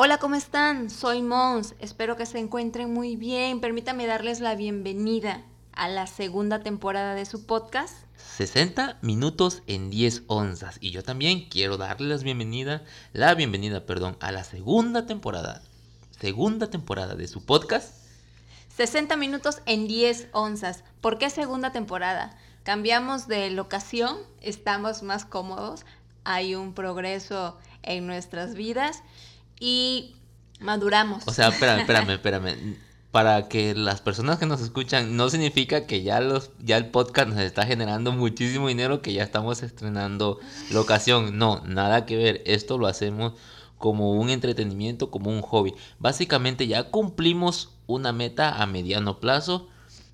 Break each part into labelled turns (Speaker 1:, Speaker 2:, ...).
Speaker 1: Hola, ¿cómo están? Soy Mons. Espero que se encuentren muy bien. Permítame darles la bienvenida a la segunda temporada de su podcast.
Speaker 2: 60 minutos en 10 onzas. Y yo también quiero darles bienvenida, la bienvenida, perdón, a la segunda temporada. Segunda temporada de su podcast.
Speaker 1: 60 minutos en 10 onzas. ¿Por qué segunda temporada? Cambiamos de locación, estamos más cómodos, hay un progreso en nuestras vidas y maduramos.
Speaker 2: O sea, espérame, espérame, espérame. Para que las personas que nos escuchan, no significa que ya los, ya el podcast nos está generando muchísimo dinero, que ya estamos estrenando locación. No, nada que ver. Esto lo hacemos como un entretenimiento, como un hobby. Básicamente ya cumplimos una meta a mediano plazo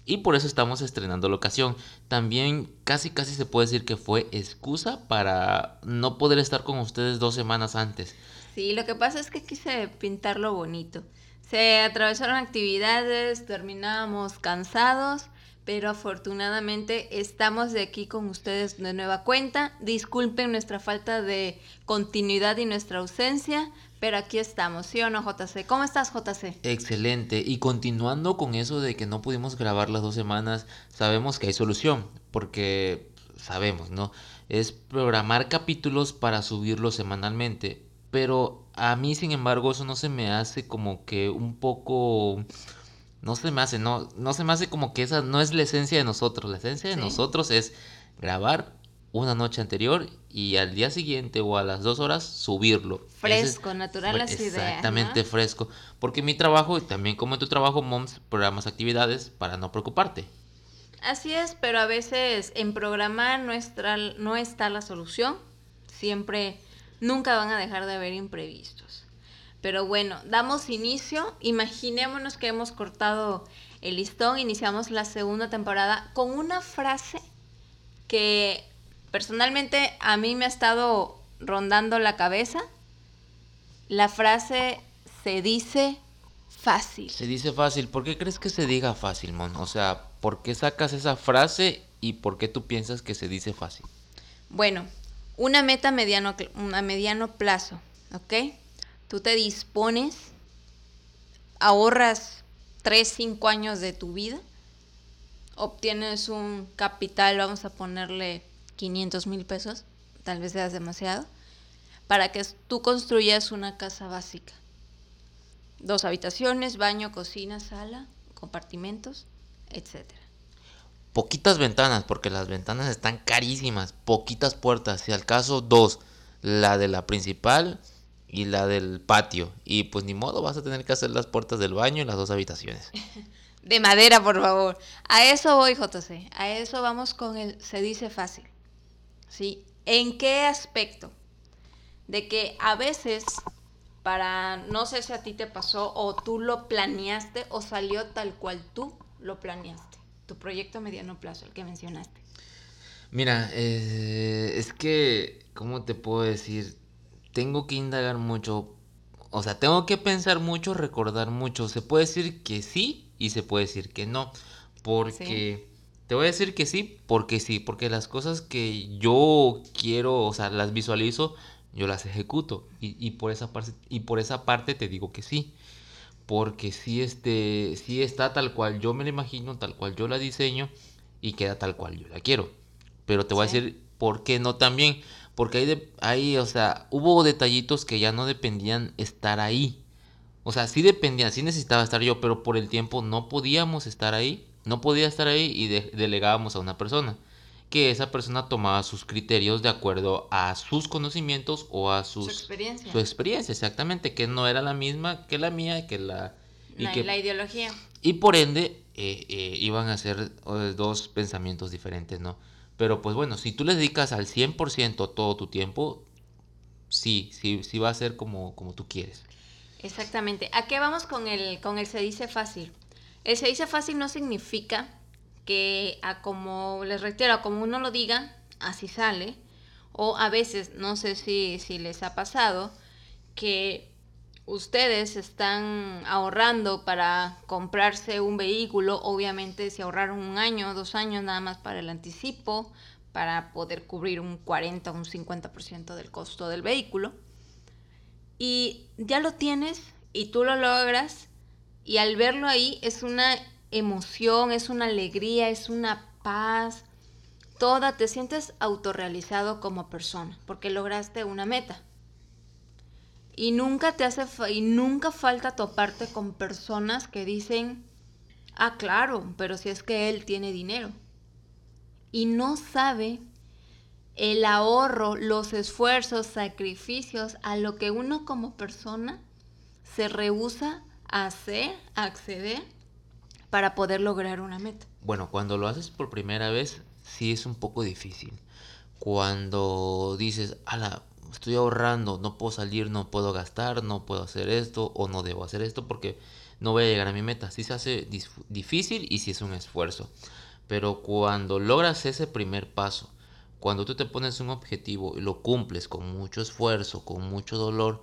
Speaker 2: y por eso estamos estrenando locación. También casi casi se puede decir que fue excusa para no poder estar con ustedes dos semanas antes.
Speaker 1: Sí, lo que pasa es que quise pintarlo bonito. Se atravesaron actividades, terminamos cansados, pero afortunadamente estamos de aquí con ustedes de nueva cuenta. Disculpen nuestra falta de continuidad y nuestra ausencia, pero aquí estamos, ¿sí o no, JC? ¿Cómo estás, JC?
Speaker 2: Excelente. Y continuando con eso de que no pudimos grabar las dos semanas, sabemos que hay solución, porque sabemos, ¿no? Es programar capítulos para subirlos semanalmente pero a mí, sin embargo, eso no se me hace como que un poco... No se me hace, no, no se me hace como que esa no es la esencia de nosotros. La esencia de nosotros es grabar una noche anterior y al día siguiente o a las dos horas subirlo.
Speaker 1: Fresco, natural las
Speaker 2: ideas. Exactamente, fresco. Porque mi trabajo, y también como en tu trabajo, Moms, programas actividades para no preocuparte.
Speaker 1: Así es, pero a veces en programar nuestra, no está la solución. Siempre nunca van a dejar de haber imprevistos. Pero bueno, damos inicio. Imaginémonos que hemos cortado el listón, iniciamos la segunda temporada con una frase que personalmente a mí me ha estado rondando la cabeza. La frase se dice fácil.
Speaker 2: Se dice fácil. ¿Por qué crees que se diga fácil, Mon? O sea, ¿por qué sacas esa frase y por qué tú piensas que se dice fácil?
Speaker 1: Bueno, una meta mediano, a mediano plazo, ¿ok? Tú te dispones, ahorras 3, 5 años de tu vida, obtienes un capital, vamos a ponerle 500 mil pesos, tal vez seas demasiado, para que tú construyas una casa básica. Dos habitaciones, baño, cocina, sala, compartimentos, etcétera
Speaker 2: poquitas ventanas, porque las ventanas están carísimas, poquitas puertas, si al caso dos, la de la principal y la del patio. Y pues ni modo, vas a tener que hacer las puertas del baño y las dos habitaciones.
Speaker 1: De madera, por favor. A eso voy, JC. A eso vamos con el se dice fácil. ¿Sí? ¿En qué aspecto? De que a veces, para, no sé si a ti te pasó o tú lo planeaste o salió tal cual tú lo planeaste tu proyecto a mediano plazo, el que mencionaste?
Speaker 2: Mira, eh, es que, ¿cómo te puedo decir? Tengo que indagar mucho, o sea, tengo que pensar mucho, recordar mucho. Se puede decir que sí y se puede decir que no, porque... Te voy a decir que sí, porque sí, porque las cosas que yo quiero, o sea, las visualizo, yo las ejecuto. Y, y, por, esa parte, y por esa parte te digo que sí porque si este, sí está tal cual yo me la imagino, tal cual yo la diseño y queda tal cual yo la quiero. Pero te voy a decir por qué no también, porque hay, de, hay, o sea, hubo detallitos que ya no dependían estar ahí. O sea, sí dependían, sí necesitaba estar yo, pero por el tiempo no podíamos estar ahí, no podía estar ahí y delegábamos a una persona que esa persona tomaba sus criterios de acuerdo a sus conocimientos o a sus,
Speaker 1: su experiencia.
Speaker 2: Su experiencia, exactamente, que no era la misma que la mía, que la...
Speaker 1: Y que, la ideología.
Speaker 2: Y por ende eh, eh, iban a ser eh, dos pensamientos diferentes, ¿no? Pero pues bueno, si tú le dedicas al 100% todo tu tiempo, sí, sí, sí va a ser como, como tú quieres.
Speaker 1: Exactamente. ¿A qué vamos con el, con el se dice fácil? El se dice fácil no significa que a como les reitero, como uno lo diga, así sale. O a veces, no sé si, si les ha pasado, que ustedes están ahorrando para comprarse un vehículo, obviamente si ahorraron un año, dos años nada más para el anticipo, para poder cubrir un 40 o un 50% del costo del vehículo. y ya lo tienes y tú lo logras y al verlo ahí es una emoción, es una alegría, es una paz, toda, te sientes autorrealizado como persona porque lograste una meta. Y nunca te hace y nunca falta toparte con personas que dicen, "Ah, claro, pero si es que él tiene dinero." Y no sabe el ahorro, los esfuerzos, sacrificios a lo que uno como persona se rehúsa a hacer, a acceder para poder lograr una meta.
Speaker 2: Bueno, cuando lo haces por primera vez, sí es un poco difícil. Cuando dices, ala, estoy ahorrando, no puedo salir, no puedo gastar, no puedo hacer esto o no debo hacer esto porque no voy a llegar a mi meta. Sí se hace difícil y sí es un esfuerzo. Pero cuando logras ese primer paso, cuando tú te pones un objetivo y lo cumples con mucho esfuerzo, con mucho dolor,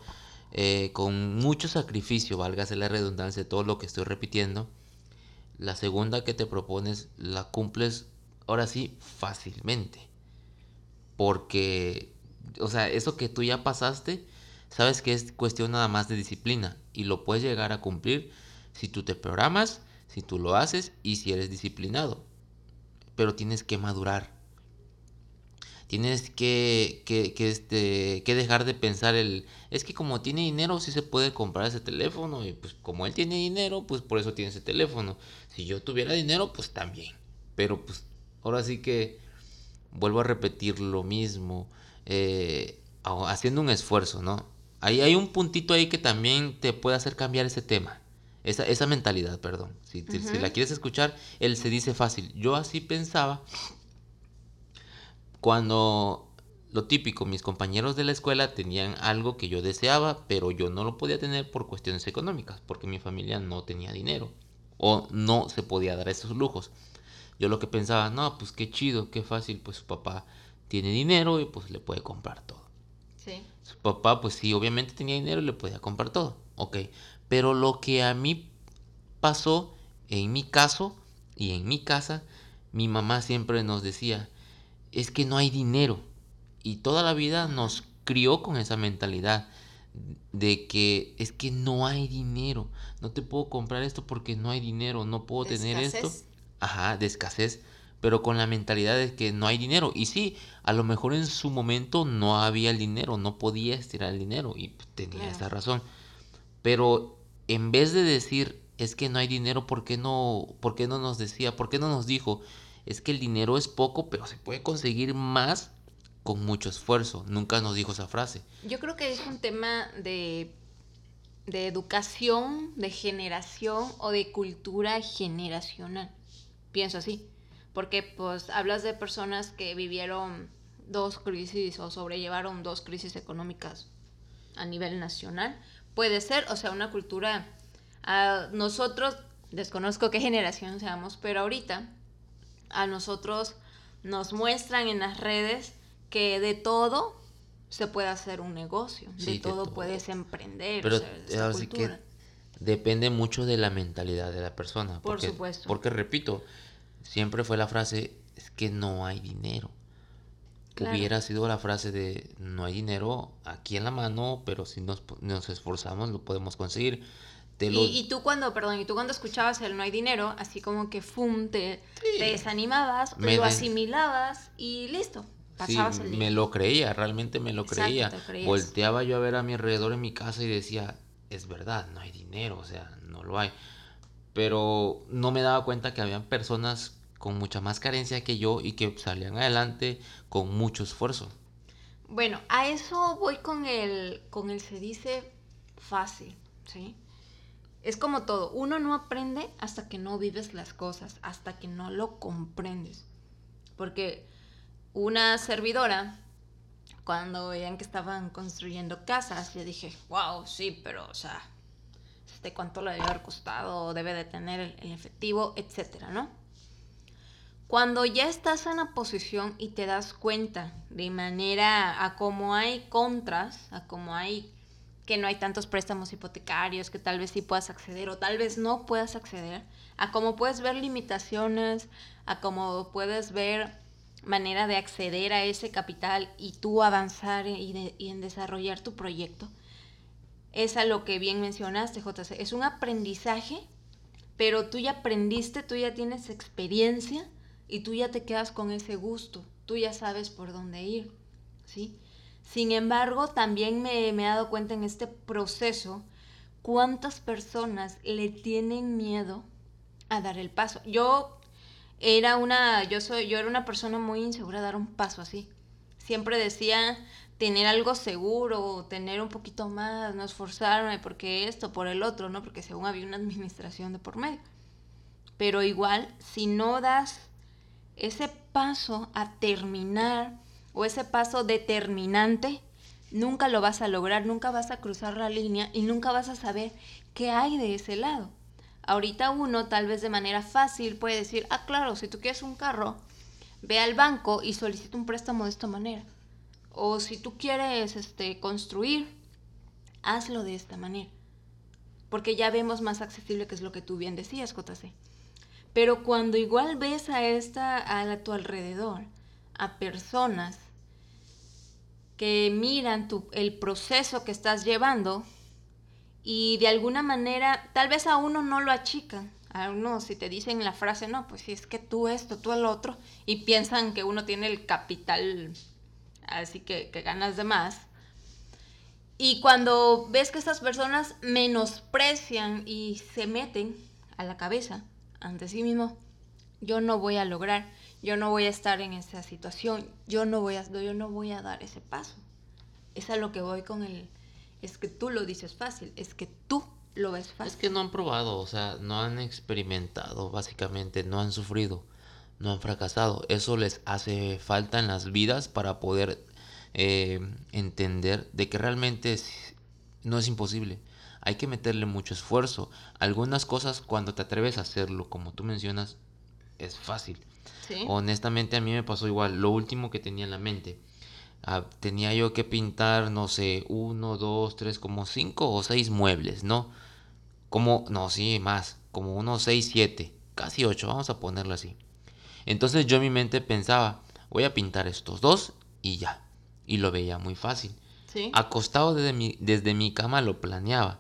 Speaker 2: eh, con mucho sacrificio, válgase la redundancia todo lo que estoy repitiendo, la segunda que te propones la cumples ahora sí fácilmente. Porque, o sea, eso que tú ya pasaste, sabes que es cuestión nada más de disciplina y lo puedes llegar a cumplir si tú te programas, si tú lo haces y si eres disciplinado. Pero tienes que madurar. Tienes que, que, que, este, que dejar de pensar el... Es que como tiene dinero, sí se puede comprar ese teléfono. Y pues como él tiene dinero, pues por eso tiene ese teléfono. Si yo tuviera dinero, pues también. Pero pues ahora sí que vuelvo a repetir lo mismo. Eh, haciendo un esfuerzo, ¿no? Ahí hay un puntito ahí que también te puede hacer cambiar ese tema. Esa, esa mentalidad, perdón. Si, si la quieres escuchar, él se dice fácil. Yo así pensaba cuando lo típico, mis compañeros de la escuela tenían algo que yo deseaba, pero yo no lo podía tener por cuestiones económicas, porque mi familia no tenía dinero o no se podía dar esos lujos. Yo lo que pensaba, no, pues qué chido, qué fácil, pues su papá tiene dinero y pues le puede comprar todo. Sí. Su papá, pues sí, obviamente tenía dinero y le podía comprar todo. Ok. Pero lo que a mí pasó, en mi caso y en mi casa, mi mamá siempre nos decía, es que no hay dinero. Y toda la vida nos crió con esa mentalidad de que es que no hay dinero. No te puedo comprar esto porque no hay dinero, no puedo tener esto. Ajá, de escasez, pero con la mentalidad de que no hay dinero. Y sí, a lo mejor en su momento no había el dinero, no podía estirar el dinero y tenía esa razón. Pero en vez de decir es que no hay dinero, ¿por qué no, por qué no nos decía, por qué no nos dijo? Es que el dinero es poco, pero se puede conseguir más con mucho esfuerzo. Nunca nos dijo esa frase.
Speaker 1: Yo creo que es un tema de, de educación, de generación o de cultura generacional. Pienso así. Porque pues hablas de personas que vivieron dos crisis o sobrellevaron dos crisis económicas a nivel nacional. Puede ser, o sea, una cultura... A nosotros, desconozco qué generación seamos, pero ahorita a nosotros nos muestran en las redes que de todo se puede hacer un negocio, de, todo puedes emprender.
Speaker 2: Pero así que depende mucho de la mentalidad de la persona.
Speaker 1: Por supuesto.
Speaker 2: Porque repito, siempre fue la frase, es que no hay dinero. Hubiera sido la frase de no hay dinero aquí en la mano, pero si nos, nos esforzamos lo podemos conseguir.
Speaker 1: Y, tú cuando, perdón, y tú cuando escuchabas el no hay dinero, así como que fum, te, desanimabas, lo asimilabas y listo.
Speaker 2: Pasabas el día. me lo creía, realmente me lo creía. Volteaba yo a ver a mi alrededor en mi casa y decía, es verdad, no hay dinero, o sea, no lo hay. Pero no me daba cuenta que habían personas con mucha más carencia que yo y que salían adelante con mucho esfuerzo.
Speaker 1: Bueno, a eso voy con el, con el se dice fácil, ¿sí? Es como todo, uno no aprende hasta que no vives las cosas, hasta que no lo comprendes. Porque una servidora, cuando veían que estaban construyendo casas, le dije, wow, sí, pero, o sea, ¿de cuánto le debe haber costado? ¿Debe de tener el, efectivo? Etcétera, ¿no? Cuando ya estás en la posición y te das cuenta de manera a cómo hay contras, a cómo hay que no hay tantos préstamos hipotecarios, que tal vez sí puedas acceder o tal vez no puedas acceder, a cómo puedes ver limitaciones, a cómo puedes ver manera de acceder a ese capital y tú avanzar y, en desarrollar tu proyecto. es a lo que bien mencionaste, JC. Es un aprendizaje, pero tú ya aprendiste, tú ya tienes experiencia y tú ya te quedas con ese gusto. Tú ya sabes por dónde ir, ¿sí? Sin embargo, también me, he dado cuenta en este proceso cuántas personas le tienen miedo a dar el paso. Yo era una, yo soy, yo era una persona muy insegura a dar un paso así. Siempre decía tener algo seguro, tener un poquito más, no esforzarme porque esto, por el otro, ¿no? Porque según había una administración de por medio. Pero igual, si no das ese paso a terminar o ese paso determinante, nunca lo vas a lograr, nunca vas a cruzar la línea y nunca vas a saber qué hay de ese lado. Ahorita uno tal vez de manera fácil puede decir, ah, claro, si tú quieres un carro, ve al banco y solicita un préstamo de esta manera. O si tú quieres este, construir, hazlo de esta manera. Porque ya vemos más accesible que es lo que tú bien decías, JC. Pero cuando igual ves a esta, a, tu alrededor, a personas que miran tu, el proceso que estás llevando y de alguna manera, tal vez a uno no lo achican. A uno, si te dicen la frase, no, pues si es que tú esto, tú el otro, y piensan que uno tiene el capital, así que, que ganas de más. Y cuando ves que estas personas menosprecian y se meten a la cabeza ante sí mismo, yo no voy a lograr yo no voy a estar en esa situación, yo no voy a, yo no voy a dar ese paso. Es a lo que voy con el, es que tú lo dices fácil, es que tú lo ves fácil.
Speaker 2: Es que no han probado, o sea, no han experimentado, básicamente, no han sufrido, no han fracasado. Eso les hace falta en las vidas para poder eh, entender de que realmente no es imposible. Hay que meterle mucho esfuerzo. Algunas cosas cuando te atreves a hacerlo, como tú mencionas, es fácil. Honestamente a mí me pasó igual. Lo último que tenía en la mente. Ah, tenía yo que pintar, no sé, uno, dos, tres, como cinco o seis muebles, ¿no? Como, no, sí, más, como unos seis, siete, casi ocho, vamos a ponerlo así. Entonces yo en mi mente pensaba, voy a pintar estos dos y ya. Y lo veía muy fácil. Acostado desde mi, desde mi cama lo planeaba.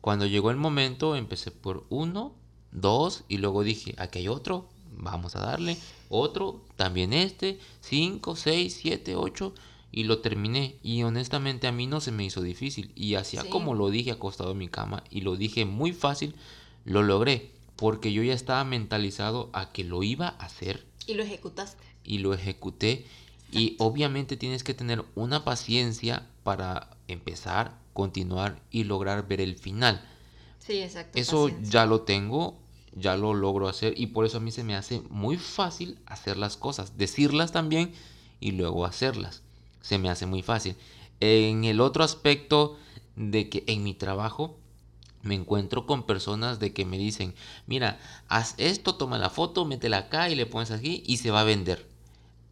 Speaker 2: Cuando llegó el momento empecé por uno, dos y luego dije, aquí hay otro, vamos a darle otro, también este, 5, 6, 7, 8 y lo terminé. Y honestamente a mí no se me hizo difícil. Y así como lo dije acostado en mi cama y lo dije muy fácil, lo logré. Porque yo ya estaba mentalizado a que lo iba a hacer.
Speaker 1: Y lo ejecutaste.
Speaker 2: Y lo ejecuté. Y obviamente tienes que tener una paciencia para empezar, continuar y lograr ver el final.
Speaker 1: Sí, exacto.
Speaker 2: Eso ya lo tengo ya lo logro hacer y por eso a mí se me hace muy fácil hacer las cosas, decirlas también y luego hacerlas. Se me hace muy fácil. En el otro aspecto de que en mi trabajo me encuentro con personas de que me dicen, mira, haz esto, toma la foto, métela acá y le pones aquí y se va a vender.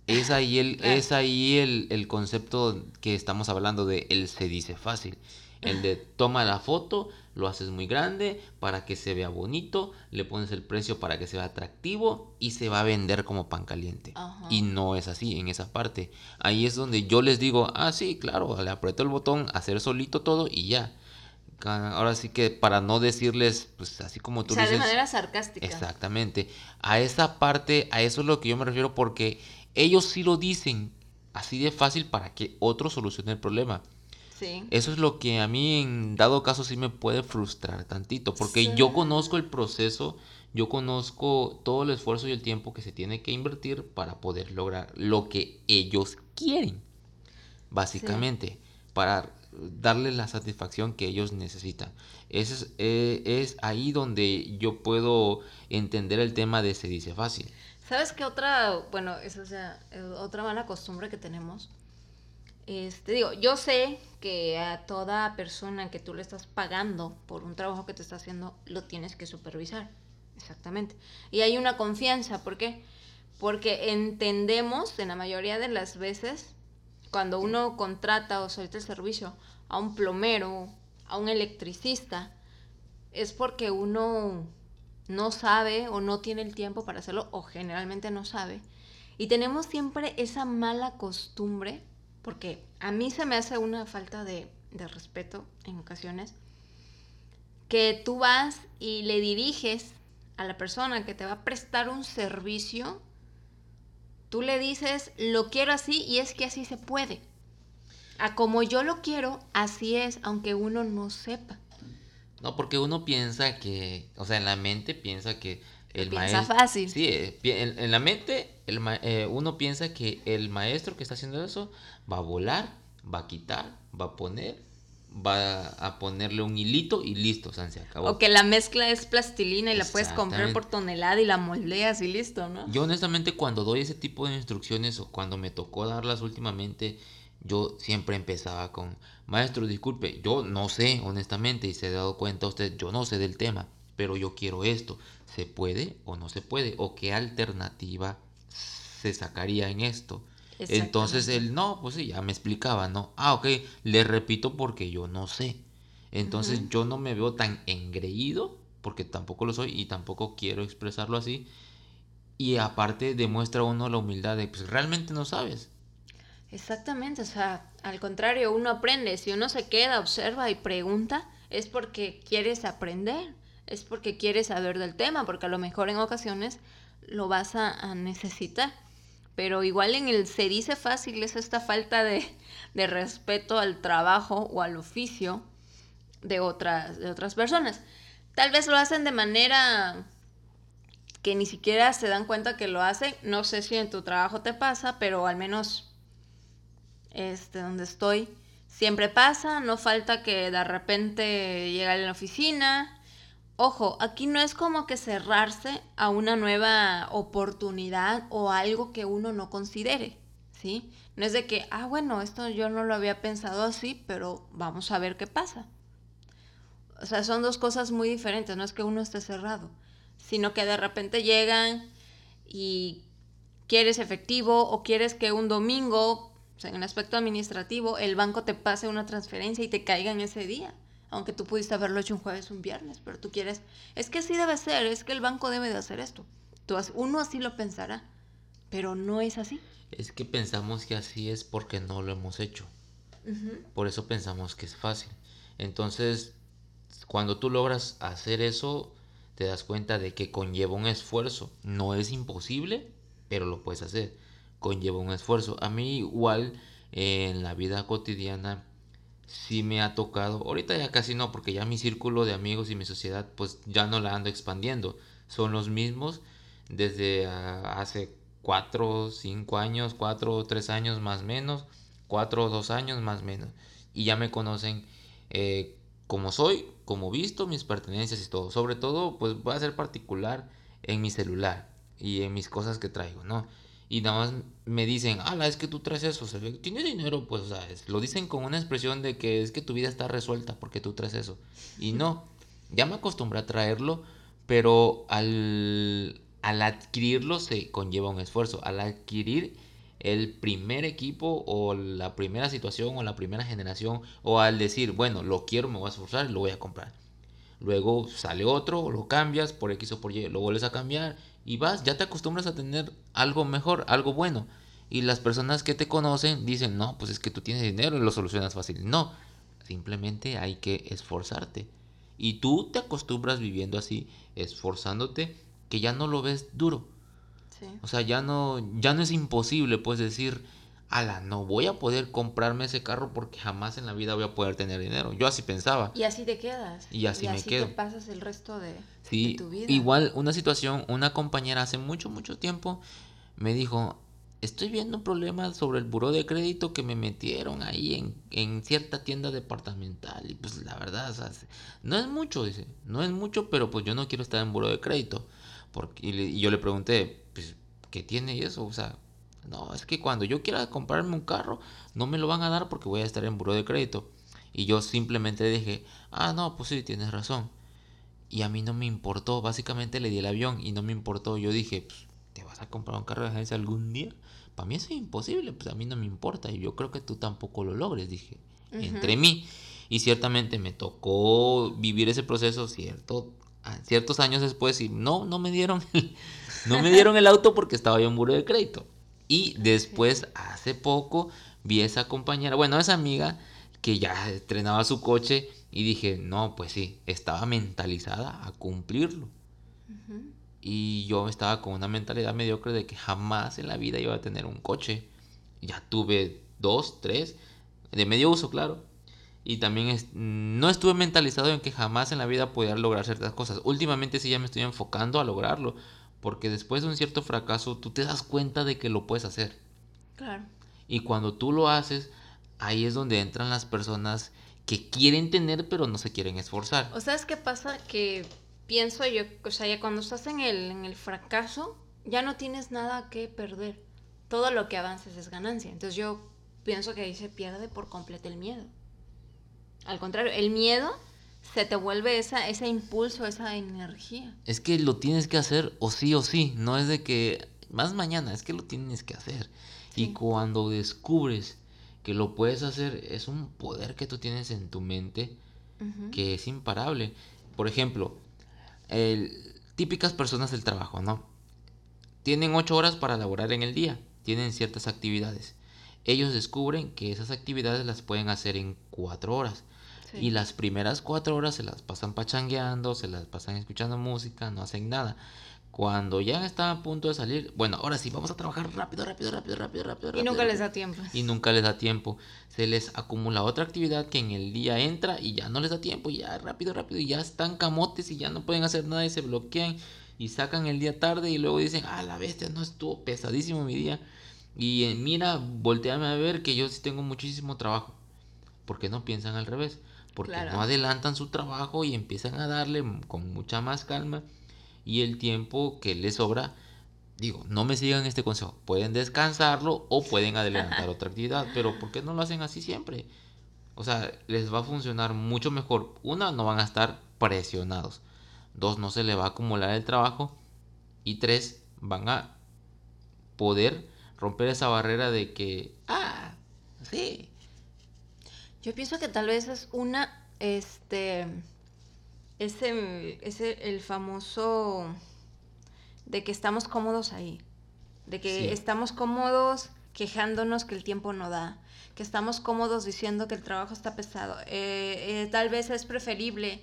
Speaker 2: Es ahí el, es ahí el, el concepto que estamos hablando de él se dice fácil. El de toma la foto, lo haces muy grande para que se vea bonito, le pones el precio para que se vea atractivo y se va a vender como pan caliente. Y no es así en esa parte. Ahí es donde yo les digo, ah, sí, claro, le aprieto el botón, hacer solito todo y ya. Ahora sí que para no decirles, pues así como tú
Speaker 1: o sea, de manera sarcástica.
Speaker 2: Exactamente. A esa parte, a eso es lo que yo me refiero porque ellos sí lo dicen así de fácil para que otro solucione el problema. Eso es lo que a mí en dado caso sí me puede frustrar tantito, porque yo conozco el proceso, yo conozco todo el esfuerzo y el tiempo que se tiene que invertir para poder lograr lo que ellos quieren, básicamente, para darles la satisfacción que ellos necesitan. Es, eh, es ahí donde yo puedo entender el tema de se dice fácil.
Speaker 1: ¿Sabes qué otra, bueno, esa es otra mala costumbre que tenemos? Este, digo, yo sé que a toda persona que tú le estás pagando por un trabajo que te está haciendo, lo tienes que supervisar. Exactamente. Y hay una confianza, ¿por qué? Porque entendemos en la mayoría de las veces, cuando uno contrata o solicita el servicio a un plomero, a un electricista, es porque uno no sabe o no tiene el tiempo para hacerlo o generalmente no sabe. Y tenemos siempre esa mala costumbre porque a mí se me hace una falta de de respeto en ocasiones, que tú vas y le diriges a la persona que te va a prestar un servicio, tú le dices, lo quiero así y es que así se puede. A como yo lo quiero, así es, aunque uno no sepa.
Speaker 2: No, porque uno piensa que, o sea, en la mente piensa que el
Speaker 1: Piensa fácil.
Speaker 2: Sí, eh, en, en la mente el eh, uno piensa que el maestro que está haciendo eso va a volar, va a quitar, va a poner, va a ponerle un hilito y listo, o sea, se acabó.
Speaker 1: O que la mezcla es plastilina y la puedes comprar por tonelada y la moldeas y listo, ¿no?
Speaker 2: Yo honestamente cuando doy ese tipo de instrucciones o cuando me tocó darlas últimamente, yo siempre empezaba con, maestro, disculpe, yo no sé, honestamente, y se ha dado cuenta usted, yo no sé del tema, pero yo quiero esto. ¿Se puede o no se puede? ¿O qué alternativa se sacaría en esto? Entonces él, no, pues sí, ya me explicaba, ¿no? Ah, ok, le repito porque yo no sé. Entonces yo no me veo tan engreído, porque tampoco lo soy y tampoco quiero expresarlo así. Y aparte demuestra uno la humildad de, pues realmente no sabes.
Speaker 1: Exactamente, o sea, al contrario, uno aprende. Si uno se queda, observa y pregunta, es porque quieres aprender, es porque quieres saber del tema, porque a lo mejor en ocasiones lo vas a, necesitar. Pero igual en el se dice fácil es esta falta de, de respeto al trabajo o al oficio de otras, de otras personas. Tal vez lo hacen de manera que ni siquiera se dan cuenta que lo hacen. No sé si en tu trabajo te pasa, pero al menos este, donde estoy, siempre pasa, no falta que de repente llega a la oficina. Ojo, aquí no es como que cerrarse a una nueva oportunidad o algo que uno no considere, ¿sí? No es de que, ah, bueno, esto yo no lo había pensado así, pero vamos a ver qué pasa. O sea, son dos cosas muy diferentes, no es que uno esté cerrado, sino que de repente llegan y quieres efectivo o quieres que un domingo, o sea, en el aspecto administrativo, el banco te pase una transferencia y te caiga en ese día. Aunque tú pudiste haberlo hecho un jueves o un viernes, pero tú quieres, es que así debe ser, es que el banco debe de hacer esto. Tú, uno así lo pensará, pero no es así.
Speaker 2: Es que pensamos que así es porque no lo hemos hecho. Por eso pensamos que es fácil. Entonces, cuando tú logras hacer eso, te das cuenta de que conlleva un esfuerzo. No es imposible, pero lo puedes hacer. Conlleva un esfuerzo. A mí igual eh, en la vida cotidiana sí me ha tocado. Ahorita ya casi no, porque ya mi círculo de amigos y mi sociedad pues ya no la ando expandiendo. Son los mismos desde ah, hace 4, 5 años, 4, 3 años más menos, 4, 2 años más menos. Y ya me conocen eh, como soy, como visto, mis pertenencias y todo. Sobre todo, pues voy a ser particular en mi celular y en mis cosas que traigo, ¿no? Y nada más me dicen, ala, es que tú traes eso, se ve que tienes dinero, pues, o sea, lo dicen con una expresión de que es que tu vida está resuelta porque tú traes eso. Y no, ya me acostumbré a traerlo, pero al, al adquirirlo se conlleva un esfuerzo. Al adquirir el primer equipo o la primera situación o la primera generación o al decir, bueno, lo quiero, me voy a esforzar lo voy a comprar. Luego sale otro, lo cambias por X o por Y, lo vuelves a cambiar y vas, ya te acostumbras a tener algo mejor, algo bueno. Y las personas que te conocen dicen, no, pues es que tú tienes dinero y lo solucionas fácil. No, simplemente hay que esforzarte. Y tú te acostumbras viviendo así, esforzándote, que ya no lo ves duro.
Speaker 1: Sí.
Speaker 2: O sea, ya no, ya no es imposible, pues decir, ala, no voy a poder comprarme ese carro porque jamás en la vida voy a poder tener dinero. Yo así pensaba.
Speaker 1: Y así te quedas.
Speaker 2: Y así me quedo.
Speaker 1: te pasas el resto de,
Speaker 2: Sí,
Speaker 1: de tu vida.
Speaker 2: igual una situación, una compañera hace mucho, mucho tiempo me dijo, estoy viendo un problema sobre el buró de crédito que me metieron ahí en, en cierta tienda departamental. Y pues la verdad, o sea, no es mucho, dice, no es mucho, pero pues yo no quiero estar en buró de crédito. Porque, y, le- y yo le pregunté, pues, ¿qué tiene eso? O sea, no, es que cuando yo quiera comprarme un carro, no me lo van a dar porque voy a estar en buró de crédito. Y yo simplemente dije, ah, no, pues sí, tienes razón. Y a mí no me importó, básicamente le di el avión y no me importó. Yo dije, pues, ¿te vas a comprar un carro de agencia algún día? Para mí eso es imposible, pues a mí no me importa y yo creo que tú tampoco lo logres, dije, entre mí. Y ciertamente me tocó vivir ese proceso cierto, ciertos años después y no, no me dieron, el- no me dieron el auto porque estaba yo en muro de crédito. Y después, hace poco, vi esa compañera, bueno, esa amiga que ya estrenaba su coche y dije, no, pues sí, estaba mentalizada a cumplirlo. Y yo estaba con una mentalidad mediocre de que jamás en la vida iba a tener un coche. Ya tuve dos, tres, de medio uso, claro. Y también no estuve mentalizado en que jamás en la vida podía lograr ciertas cosas. Últimamente sí ya me estoy enfocando a lograrlo. Porque después de un cierto fracaso, tú te das cuenta de que lo puedes hacer.
Speaker 1: Claro.
Speaker 2: Y cuando tú lo haces, ahí es donde entran las personas que quieren tener pero no se quieren esforzar.
Speaker 1: O sea, es que pasa que pienso yo, o sea, ya cuando estás en el, en el fracaso, ya no tienes nada que perder. Todo lo que avances es ganancia. Entonces yo pienso que ahí se pierde por completo el miedo. Al contrario, el miedo se te vuelve esa, ese impulso, esa energía.
Speaker 2: Es que lo tienes que hacer o sí o sí, no es de que más mañana, es que lo tienes que hacer. Y cuando descubres que lo puedes hacer, es un poder que tú tienes en tu mente que es imparable. Por ejemplo, el, típicas personas del trabajo, ¿no? Tienen ocho horas para laborar en el día, tienen ciertas actividades. Ellos descubren que esas actividades las pueden hacer en cuatro horas. Y las primeras cuatro horas se las pasan pachangueando, se las pasan escuchando música, no hacen nada. Cuando ya están a punto de salir, bueno, ahora sí, vamos a trabajar rápido, rápido, rápido, rápido, rápido.
Speaker 1: Y nunca les da tiempo.
Speaker 2: Y nunca les da tiempo. Se les acumula otra actividad que en el día entra y ya no les da tiempo, ya rápido, rápido, y ya están camotes y ya no pueden hacer nada y se bloquean y sacan el día tarde y luego dicen, ah, la bestia, no estuvo pesadísimo mi día. Y eh, mira, volteame a ver que yo sí tengo muchísimo trabajo. porque no piensan al revés? Porque no adelantan su trabajo y empiezan a darle con mucha más calma y el tiempo que les sobra, digo, no me sigan este consejo, pueden descansarlo o pueden adelantar otra actividad, pero ¿por qué no lo hacen así siempre? O sea, les va a funcionar mucho mejor. Una, no van a estar presionados. Dos, no se le va a acumular el trabajo. Y tres, van a poder romper esa barrera de que, ah, sí.
Speaker 1: Yo pienso que tal vez es una, este, ese, ese, el famoso de que estamos cómodos ahí, de que estamos cómodos quejándonos que el tiempo no da, que estamos cómodos diciendo que el trabajo está pesado. Eh, eh, tal vez es preferible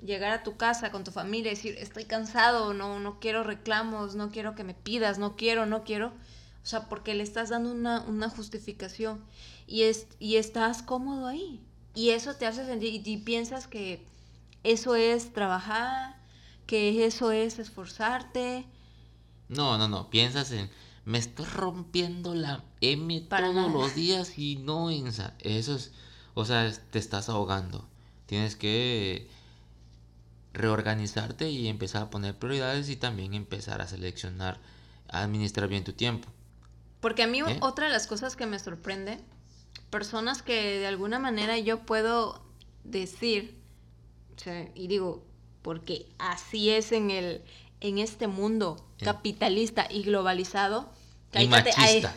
Speaker 1: llegar a tu casa con tu familia y decir, estoy cansado, no, no quiero reclamos, no quiero que me pidas, no quiero, no quiero. O sea, porque le estás dando una, una justificación y, es, y estás cómodo ahí. Y eso te hace sentir, y piensas que eso es trabajar, que eso es esforzarte.
Speaker 2: No, no, no, piensas en, me estoy rompiendo la M todos los días y no, eso es, o sea, te estás ahogando. Tienes que reorganizarte y empezar a poner prioridades y también empezar a seleccionar, a administrar bien tu tiempo.
Speaker 1: Porque a mí ¿Eh? otra de las cosas que me sorprende, personas que de alguna manera yo puedo decir, y digo, porque así es en el en este mundo capitalista y globalizado.
Speaker 2: y machista.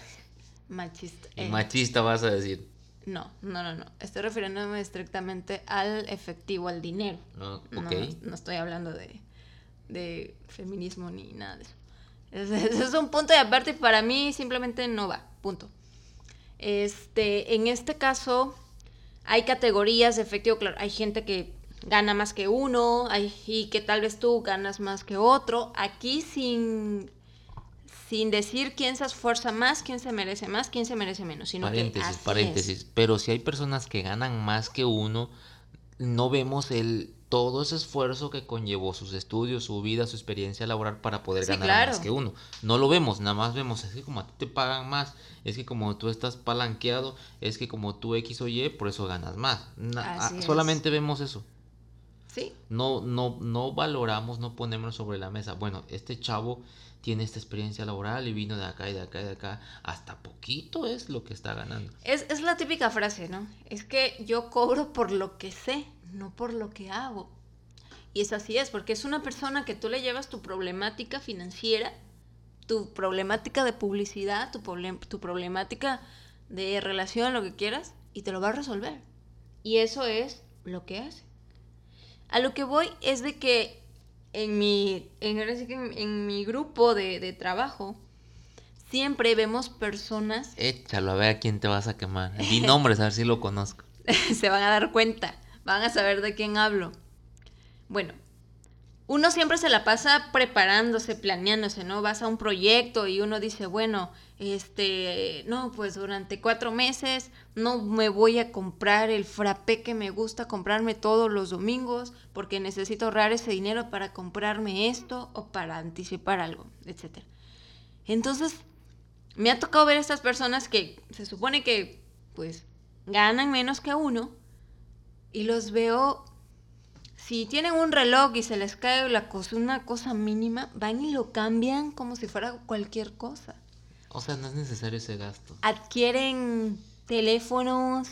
Speaker 1: machista.
Speaker 2: Y eh. machista vas a decir.
Speaker 1: No, no, no, no. Estoy refiriéndome estrictamente al efectivo, al dinero.
Speaker 2: No,
Speaker 1: no, estoy hablando de, de, feminismo ni nada de eso. Ese es un punto de aparte y para mí simplemente no va. Punto. Este, en este caso, hay categorías de efectivo, claro. Hay gente que gana más que uno y que tal vez tú ganas más que otro. Aquí sin, sin decir quién se esfuerza más, quién se merece más, quién se merece menos. Sino
Speaker 2: paréntesis, paréntesis. Pero si hay personas que ganan más que uno, no vemos el todo ese esfuerzo que conllevó sus estudios, su vida, su experiencia laboral para poder ganar más que uno. No lo vemos, nada más vemos, es que como a ti te pagan más, es que como tú estás palanqueado, es que como tú X o Y, por eso ganas más. Ah, solamente vemos eso. No, no, no valoramos, no ponemos sobre la mesa. Bueno, este chavo tiene esta experiencia laboral y vino de acá y de acá y de acá. Hasta poquito es lo que está ganando.
Speaker 1: Es, es la típica frase, ¿no? Es que yo cobro por lo que sé, no por lo que hago. Y es así es, porque es una persona que tú le llevas tu problemática financiera, tu problemática de publicidad, tu, tu problemática de relación, lo que quieras, y te lo va a resolver. Y eso es lo que hace. A lo que voy es de que en mi, en, en mi grupo de, trabajo siempre vemos personas...
Speaker 2: Échalo, a ver a quién te vas a quemar. Di nombres, a ver si lo conozco.
Speaker 1: se van a dar cuenta, van a saber de quién hablo. Bueno, uno siempre se la pasa preparándose, planeándose, ¿no? Vas a un proyecto y uno dice, bueno, este, no, pues durante cuatro meses no me voy a comprar el frappé que me gusta comprarme todos los domingos porque necesito ahorrar ese dinero para comprarme esto o para anticipar algo, etc. Entonces, me ha tocado ver a estas personas que se supone que, pues, ganan menos que uno y los veo si tienen un reloj y se les cae la cosa, una cosa mínima, van y lo cambian como si fuera cualquier cosa.
Speaker 2: O sea, no es necesario ese gasto.
Speaker 1: Adquieren teléfonos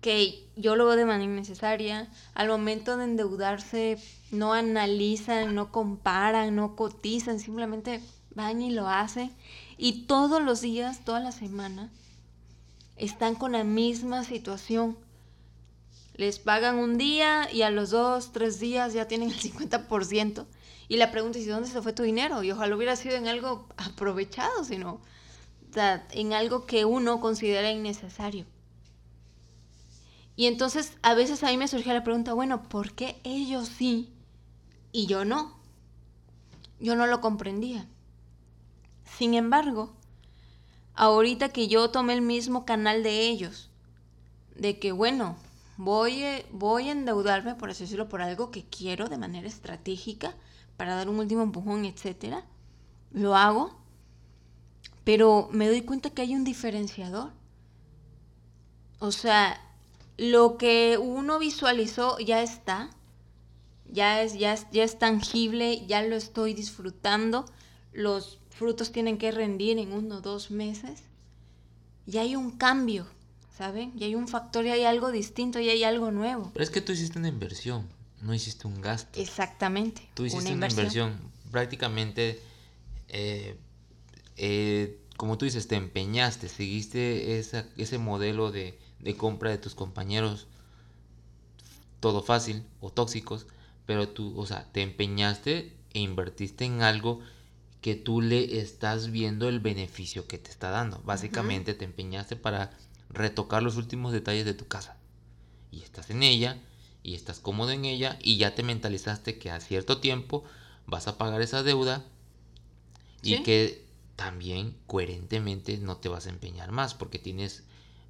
Speaker 1: que yo lo veo de manera innecesaria. Al momento de endeudarse, no analizan, no comparan, no cotizan, simplemente van y lo hacen. Y todos los días, toda la semana, están con la misma situación les pagan un día y a los dos, tres días ya tienen el 50%. Y la pregunta es, ¿y dónde se fue tu dinero? Y ojalá hubiera sido en algo aprovechado, sino en algo que uno considera innecesario. Y entonces a veces a mí me surgía la pregunta, bueno, ¿por qué ellos sí y yo no? Yo no lo comprendía. Sin embargo, ahorita que yo tomé el mismo canal de ellos, de que bueno, voy, eh, voy a endeudarme, por así decirlo, por algo que quiero de manera estratégica para dar un último empujón, etcétera. Lo hago, pero me doy cuenta que hay un diferenciador. O sea, lo que uno visualizó ya está, ya es, ya ya es tangible, ya lo estoy disfrutando, los frutos tienen que rendir en uno o dos meses, y hay un cambio ¿saben? Y hay un factor y hay algo distinto y hay algo nuevo.
Speaker 2: Pero es que tú hiciste una inversión, no hiciste un gasto.
Speaker 1: Exactamente.
Speaker 2: Tú hiciste una inversión. Prácticamente, eh, eh, como tú dices, te empeñaste, seguiste esa, ese modelo de, de compra de tus compañeros, todo fácil o tóxicos, pero tú, o sea, te empeñaste e invertiste en algo que tú le estás viendo el beneficio que te está dando. Básicamente te empeñaste para retocar los últimos detalles de tu casa. Y estás en ella, y estás cómodo en ella, y ya te mentalizaste que a cierto tiempo vas a pagar esa deuda y que también coherentemente no te vas a empeñar más porque tienes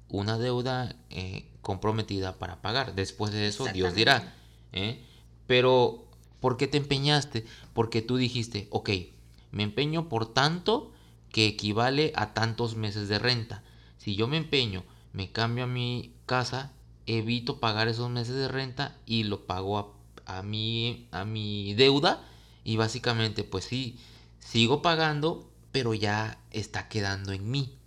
Speaker 2: una deuda eh, comprometida para pagar. Después de eso, Dios dirá. ¿eh? Pero, ¿por qué te empeñaste? Porque tú dijiste, ok, me empeño por tanto que equivale a tantos meses de renta. Si yo me empeño me cambio a mi casa, evito pagar esos meses de renta y lo pago a, mi, a mi deuda y básicamente pues sí, sigo pagando, pero ya está quedando en mí.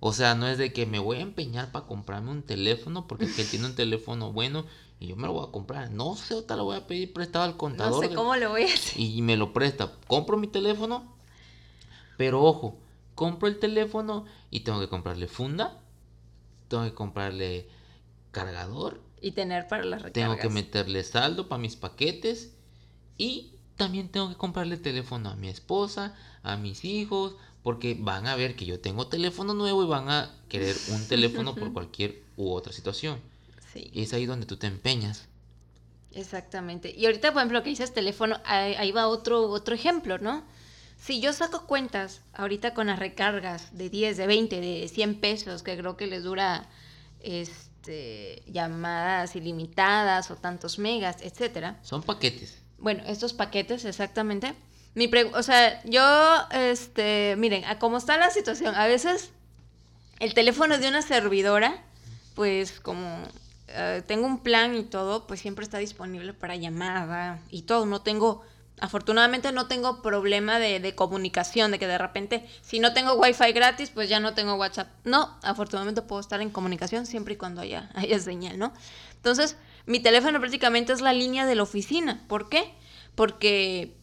Speaker 2: O sea, no es de que me voy a empeñar para comprarme un teléfono porque él tiene un teléfono bueno y yo me lo voy a comprar. No sé, otra lo voy a pedir prestado al contador.
Speaker 1: No sé cómo lo voy a hacer.
Speaker 2: Y me lo presta. Compro mi teléfono, pero ojo, compro el teléfono y tengo que comprarle funda, tengo que comprarle cargador.
Speaker 1: Y tener para las recargas.
Speaker 2: Tengo que meterle saldo para mis paquetes. Y también tengo que comprarle teléfono a mi esposa, a mis hijos, porque van a ver que yo tengo teléfono nuevo y van a querer un teléfono por cualquier u otra situación. Sí. Y es ahí donde tú te empeñas.
Speaker 1: Exactamente. Y ahorita, por ejemplo, que dices teléfono, ahí, va otro, otro ejemplo, ¿no? Si yo saco cuentas ahorita con las recargas de 10, de 20, de 100 pesos, que creo que les dura este, llamadas ilimitadas o tantos megas, etcétera.
Speaker 2: Son paquetes.
Speaker 1: Bueno, estos paquetes, exactamente. Mi o sea, yo, este, miren, a cómo está la situación, a veces el teléfono de una servidora, pues como eh, tengo un plan y todo, pues siempre está disponible para llamada y todo. No tengo Afortunadamente no tengo problema de, comunicación, de que de repente, si no tengo wifi gratis, pues ya no tengo WhatsApp. No, afortunadamente puedo estar en comunicación siempre y cuando haya, haya señal, ¿no? Entonces, mi teléfono prácticamente es la línea de la oficina. ¿Por qué? Porque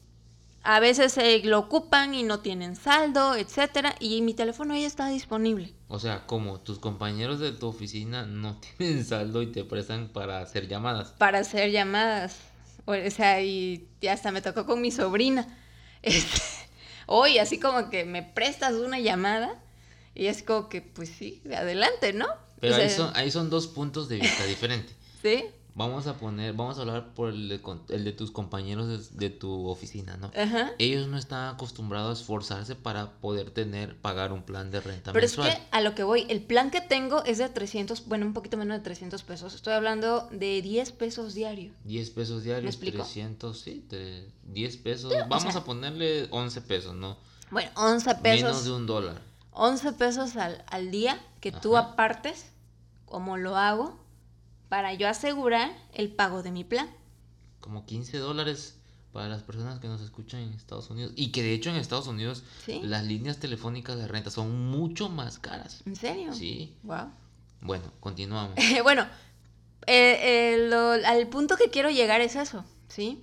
Speaker 1: a veces se lo ocupan y no tienen saldo, etcétera, y mi teléfono ya está disponible.
Speaker 2: O sea, como tus compañeros de tu oficina no tienen saldo y te prestan para hacer llamadas.
Speaker 1: Para hacer llamadas. O sea, y hasta me tocó con mi sobrina. Este, hoy, así como que me prestas una llamada. Y es como que, pues sí, adelante, ¿no?
Speaker 2: Pero
Speaker 1: O sea-
Speaker 2: ahí, son, ahí son dos puntos de vista diferentes.
Speaker 1: ¿Sí?
Speaker 2: Vamos a poner, vamos a hablar por el de, el de tus compañeros de, de tu oficina, ¿no?
Speaker 1: Ajá.
Speaker 2: Ellos no están acostumbrados a esforzarse para poder tener, pagar un plan de renta
Speaker 1: Pero es que a lo que voy, el plan que tengo es de 300, bueno, un poquito menos de 300 pesos. Estoy hablando de 10 pesos diario.
Speaker 2: 10 pesos diarios,
Speaker 1: explico?
Speaker 2: 300, sí, tre- 10 pesos. Vamos
Speaker 1: sea-
Speaker 2: a ponerle 11 pesos, ¿no?
Speaker 1: Bueno, 11 pesos.
Speaker 2: Menos de un dólar.
Speaker 1: 11 pesos al, al día que tú apartes, como lo hago, para yo asegurar el pago de mi plan.
Speaker 2: Como 15 dólares para las personas que nos escuchan en Estados Unidos. Y que de hecho en Estados Unidos
Speaker 1: ¿Sí?
Speaker 2: las líneas telefónicas de renta son mucho más caras.
Speaker 1: ¿En serio?
Speaker 2: Sí.
Speaker 1: Wow.
Speaker 2: Bueno, continuamos.
Speaker 1: bueno, eh, eh, lo- al punto que quiero llegar es eso, ¿sí?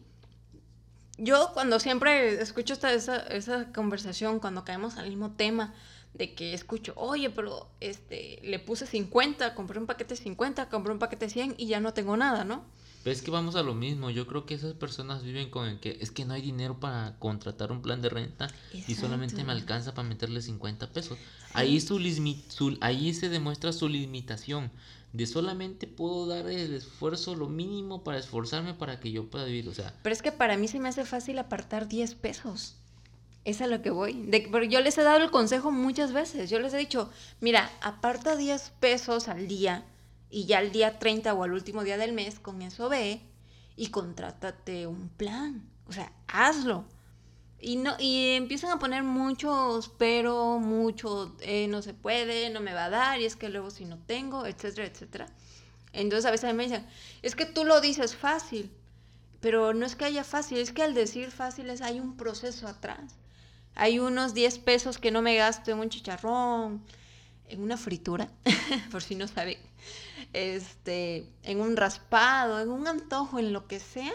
Speaker 1: Yo cuando siempre escucho esta, esa, esa conversación, cuando caemos al mismo tema, de que escucho, oye, pero este, le puse 50, compré un paquete de 50, compré un paquete de 100 y ya no tengo nada, ¿no?
Speaker 2: Pero es que vamos a lo mismo. Yo creo que esas personas viven con el que es que no hay dinero para contratar un plan de renta y solamente me alcanza para meterle 50 pesos. Ahí, su, su- ahí se demuestra su limitación. De solamente puedo dar el esfuerzo, lo mínimo para esforzarme para que yo pueda vivir. O sea,
Speaker 1: Pero es que para mí se me hace fácil apartar 10 pesos. Es a lo que voy. Yo les he dado el consejo muchas veces. Yo les he dicho, mira, aparta 10 pesos al día y ya al día 30 o al último día del mes, con eso ve y contrátate un plan. O sea, hazlo. Y, no, y empiezan a poner muchos, pero mucho, eh, no se puede, no me va a dar, y es que luego si no tengo, etcétera, etcétera. Entonces a veces me dicen, es que tú lo dices fácil, pero no es que haya fácil, es que al decir fácil es, hay un proceso atrás. Hay unos 10 pesos que no me gasto en un chicharrón, en una fritura, por si no sabe, este, en un raspado, en un antojo, en lo que sea,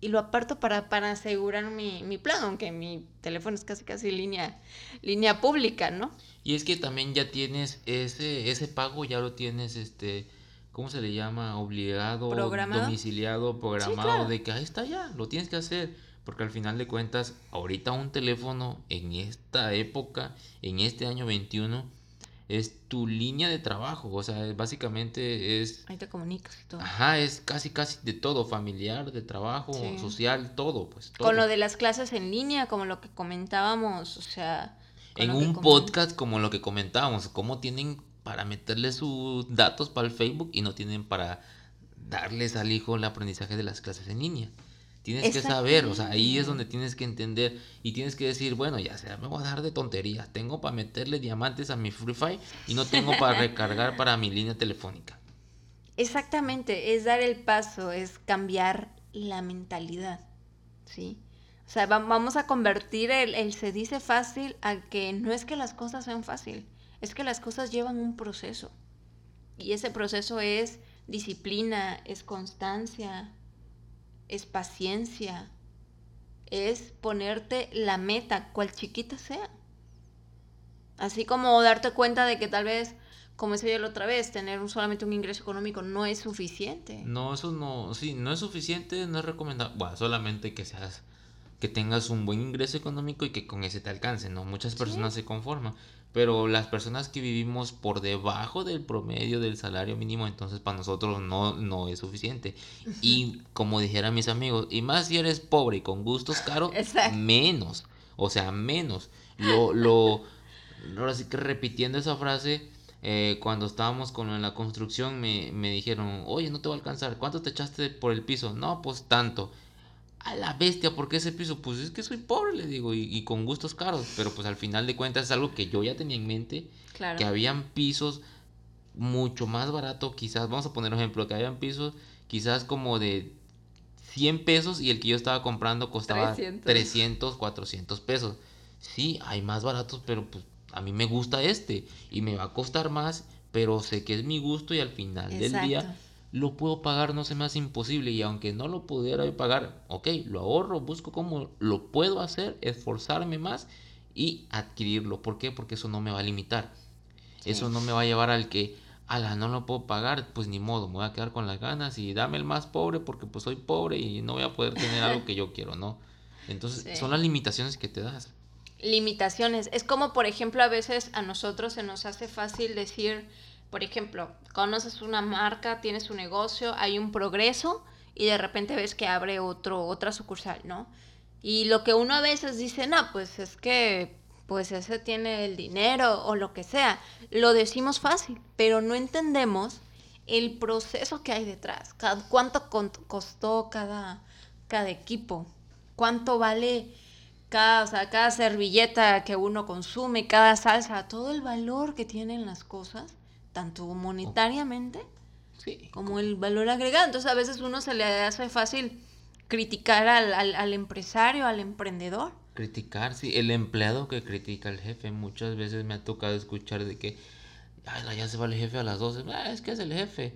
Speaker 1: y lo aparto para, para asegurar mi, mi plan, aunque mi teléfono es casi casi línea, línea pública, ¿no?
Speaker 2: y es que también ya tienes ese, ese pago, ya lo tienes, este, ¿cómo se le llama? Obligado,
Speaker 1: ¿Programado?
Speaker 2: domiciliado, programado,
Speaker 1: claro.
Speaker 2: de que ahí está ya, lo tienes que hacer. Porque al final de cuentas, ahorita un teléfono en esta época, en este año 21, es tu línea de trabajo. O sea, básicamente es
Speaker 1: Ahí te comunicas y todo.
Speaker 2: Ajá, es casi casi de todo, familiar, de trabajo,
Speaker 1: Sí.
Speaker 2: social, todo, pues todo.
Speaker 1: Con lo de las clases en línea, como lo que comentábamos, o sea...
Speaker 2: En un podcast como lo que comentábamos, cómo tienen para meterle sus datos para el Facebook y no tienen para darles al hijo el aprendizaje de las clases en línea. Tienes que saber, o sea, ahí es donde tienes que entender y tienes que decir, bueno, ya sea, me voy a dar de tonterías, tengo para meterle diamantes a mi Free Fire y no tengo para recargar para mi línea telefónica.
Speaker 1: Exactamente, es dar el paso, es cambiar la mentalidad, ¿sí? O sea, va- vamos a convertir el, el se dice fácil a que no es que las cosas sean fácil, es que las cosas llevan un proceso. Y ese proceso es disciplina, es constancia, es paciencia, es ponerte la meta, cual chiquita sea. Así como darte cuenta de que tal vez, como decía yo la otra vez, tener un- solamente un ingreso económico no es suficiente.
Speaker 2: No, eso no, sí, no es suficiente, no es recomendable. Bueno, solamente que seas, que tengas un buen ingreso económico y que con ese te alcance, ¿no? Muchas personas se conforman, pero las personas que vivimos por debajo del promedio del salario mínimo, entonces para nosotros no, no es suficiente. Y como dijeran mis amigos, y más si eres pobre y con gustos caros,
Speaker 1: Exacto.
Speaker 2: menos, o sea, menos. Lo, lo, ahora sí que repitiendo esa frase, eh, cuando estábamos con la construcción me, me dijeron, oye, no te va a alcanzar, ¿cuánto te echaste por el piso? No, pues tanto. A la bestia, ¿por qué ese piso? Pues es que soy pobre, le digo, y, y con gustos caros, pero pues al final de cuentas es algo que yo ya tenía en mente,
Speaker 1: Claro.
Speaker 2: que habían pisos mucho más barato, quizás, vamos a poner un ejemplo, que habían pisos quizás como de 100 pesos y el que yo estaba comprando costaba
Speaker 1: 300.
Speaker 2: 300, 400 pesos. Sí, hay más baratos, pero pues a mí me gusta este y me va a costar más, pero sé que es mi gusto y al final del día lo puedo pagar, no se me hace imposible y aunque no lo pudiera pagar, ok, lo ahorro, busco cómo lo puedo hacer, esforzarme más y adquirirlo. ¿Por qué? Porque eso no me va a limitar. Eso no me va a llevar al que, ala, no lo puedo pagar, pues ni modo, me voy a quedar con las ganas y dame el más pobre porque pues soy pobre y no voy a poder tener algo que yo quiero, ¿no? Entonces
Speaker 1: Sí.
Speaker 2: son las limitaciones que te das.
Speaker 1: limitaciones. Es como, por ejemplo, a veces a nosotros se nos hace fácil decir, Por ejemplo, conoces una marca, tienes un negocio, hay un progreso y de repente ves que abre otro, otra sucursal, ¿no? Y lo que uno a veces dice, no, pues es que pues ese tiene el dinero o lo que sea. Lo decimos fácil, pero no entendemos el proceso que hay detrás. cuánto costó cada, cada equipo, cuánto vale cada, cada servilleta que uno consume, cada salsa, todo el valor que tienen las cosas, tanto monetariamente como el valor agregado. Entonces a veces uno se le hace fácil criticar al, al empresario, al emprendedor
Speaker 2: Criticar, sí, el empleado que critica al jefe. Muchas veces me ha tocado escuchar de que, Ay, ya se va el jefe a las 12. Ah, es que es el jefe,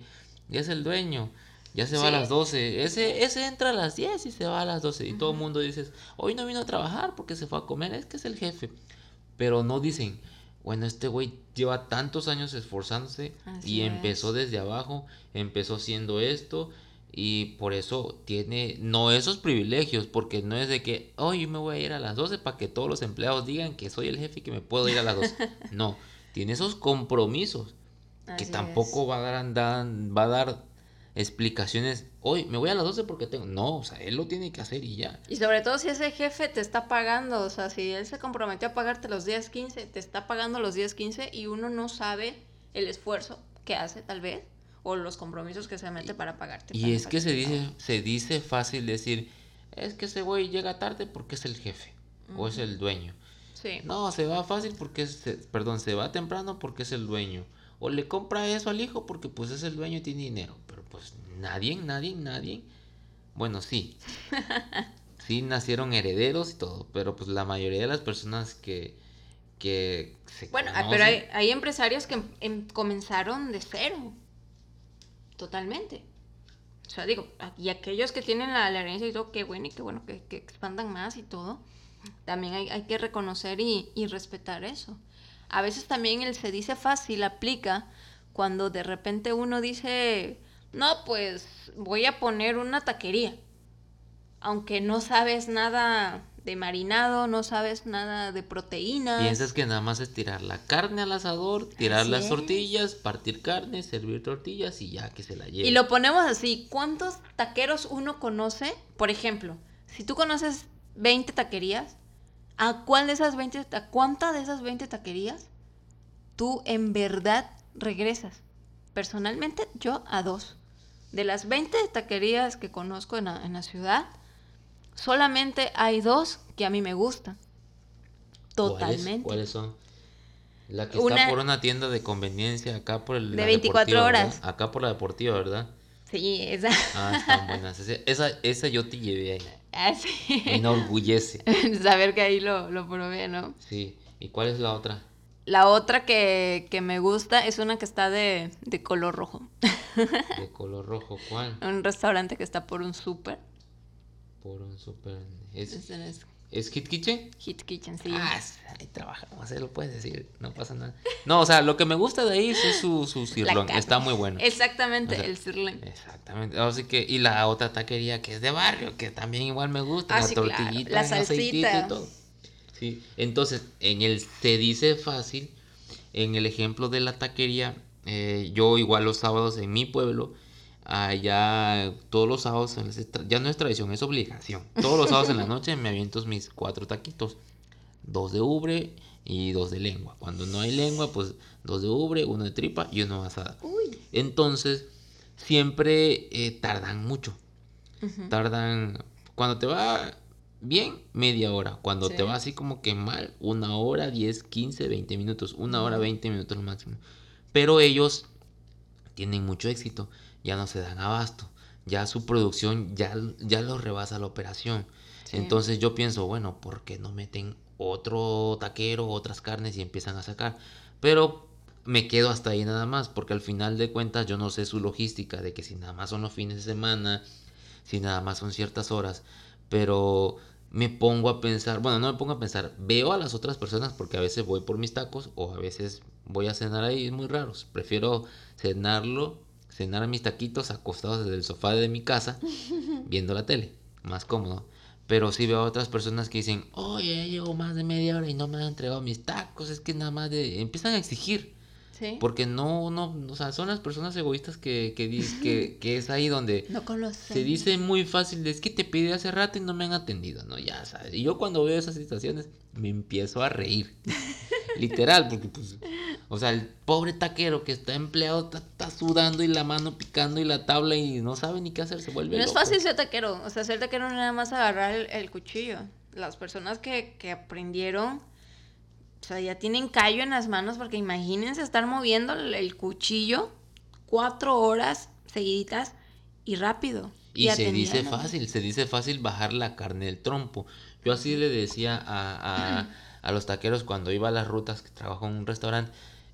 Speaker 2: ya es el dueño, ya se va a las 12. Ese, ese entra a las 10 y se va a las 12. Y todo el mundo dice, hoy no vino a trabajar porque se fue a comer, es que es el jefe. Pero no dicen, bueno, este güey lleva tantos años esforzándose y empezó desde abajo, empezó haciendo esto y por eso tiene no esos privilegios, porque no es de que, hoy me voy a ir a las 12 para que todos los empleados digan que soy el jefe y que me puedo ir a las 12. no, tiene esos compromisos que tampoco va a dar, va a dar explicaciones, hoy me voy a las 12 porque tengo, no, o sea, él lo tiene que hacer y ya.
Speaker 1: Y sobre todo si ese jefe te está pagando, o sea, si él se comprometió a pagarte los días 15, te está pagando los días 15 y uno no sabe el esfuerzo que hace tal vez o los compromisos que se mete para pagarte.
Speaker 2: Y es que se dice, se dice fácil decir, es que ese güey llega tarde porque es el jefe o es el dueño. Sí. No, se va fácil porque es, perdón, se va temprano porque es el dueño. O le compra eso al hijo porque pues es el dueño y tiene dinero. Pero pues nadie, nadie, nadie. Bueno, sí. sí nacieron herederos y todo, pero pues la mayoría de las personas que, que
Speaker 1: se Bueno, ah, pero hay, hay empresarios que em, comenzaron de cero. Totalmente. O sea, digo, y aquellos que tienen la, herencia y todo, qué bueno y qué bueno que, expandan más y todo, también hay, que reconocer y, respetar eso. A veces también el se dice fácil aplica cuando de repente uno dice, no, pues voy a poner una taquería, aunque no sabes nada de marinado, no sabes nada de proteínas.
Speaker 2: Piensas que nada más es tirar la carne al asador, tirar las tortillas, partir carne, servir tortillas y ya que se la lleve.
Speaker 1: Y lo ponemos así, ¿cuántos taqueros uno conoce? Por ejemplo, si tú conoces 20 taquerías, ¿a cuál de esas 20, a cuánta de esas 20 taquerías tú en verdad regresas? Personalmente, yo a dos. De las 20 taquerías que conozco en en la ciudad, solamente hay dos que a mí me gustan.
Speaker 2: Totalmente. ¿Cuáles, son? La que está por una tienda de conveniencia, acá por el...
Speaker 1: De 24 horas.
Speaker 2: Acá por la deportiva, ¿verdad?
Speaker 1: Sí, esa.
Speaker 2: Ah, están buenas. Esa, esa yo te llevé ahí. Ah, sí. Me enorgullece.
Speaker 1: Saber que ahí lo, lo probé, ¿no?
Speaker 2: Sí. ¿Y cuál es la otra?
Speaker 1: La otra que, que me gusta es una que está de, de color rojo.
Speaker 2: ¿De color rojo cuál?
Speaker 1: Un restaurante que está por un súper
Speaker 2: por un super... ¿Es, es, Hit Kitchen?
Speaker 1: Hit Kitchen, sí.
Speaker 2: Ah, ahí trabajamos, ahí lo puedes decir, no pasa nada. No, o sea, lo que me gusta de ahí es su, su sirloin, está muy bueno.
Speaker 1: Exactamente, el sirloin.
Speaker 2: Exactamente, así que, y la otra taquería que es de barrio, que también igual me gusta, ah, la tortillita, la salsita. y todo. Sí, entonces, en el se dice fácil, en el ejemplo de la taquería, eh, yo igual los sábados en mi pueblo, allá todos los sábados, ya no es tradición, es obligación. Todos los sábados en la noche me aviento mis cuatro taquitos, dos de ubre y dos de lengua. Cuando no hay lengua, pues dos de ubre, uno de tripa y uno de asada. Entonces, siempre eh, tardan mucho. Tardan, cuando te va bien, media hora. Cuando te va así como que mal, una hora, 10, 15, 20 minutos. Una hora, 20 minutos lo máximo. Pero ellos tienen mucho éxito ya no se dan abasto, ya su producción ya, ya lo rebasa la operación. Entonces yo pienso, bueno, ¿por qué no meten otro taquero, otras carnes y empiezan a sacar? Pero me quedo hasta ahí nada más, porque al final de cuentas yo no sé su logística de que si nada más son los fines de semana, si nada más son ciertas horas, pero me pongo a pensar, bueno, no me pongo a pensar, veo a las otras personas porque a veces voy por mis tacos o a veces voy a cenar ahí, es muy raro, prefiero cenarlo cenar mis taquitos acostados desde el sofá de mi casa viendo la tele, más cómodo. Pero sí veo a otras personas que dicen, oye, ya llevo más de media hora y no me han entregado mis tacos, es que nada más de... empiezan a exigir.
Speaker 1: Sí.
Speaker 2: Porque no, no, o sea, son las personas egoístas que, que, que, que es ahí donde
Speaker 1: No
Speaker 2: se dice muy fácil, es que te pedí hace rato y no me han atendido, ¿no? Ya sabes. Y yo cuando veo esas situaciones me empiezo a reír. Literal, porque pues, o sea, el pobre taquero que está empleado está, está sudando y la mano picando y la tabla y no sabe ni qué hacer, se vuelve
Speaker 1: No es
Speaker 2: loco.
Speaker 1: fácil ser taquero. O sea, ser taquero no es nada más agarrar el, el cuchillo. Las personas que, que aprendieron, o sea, ya tienen callo en las manos porque imagínense estar moviendo el, el cuchillo cuatro horas seguiditas y rápido.
Speaker 2: Y, se dice fácil, se dice fácil bajar la carne del trompo. Yo así le decía a, a, a los taqueros cuando iba a las rutas, que trabajo en un restaurante,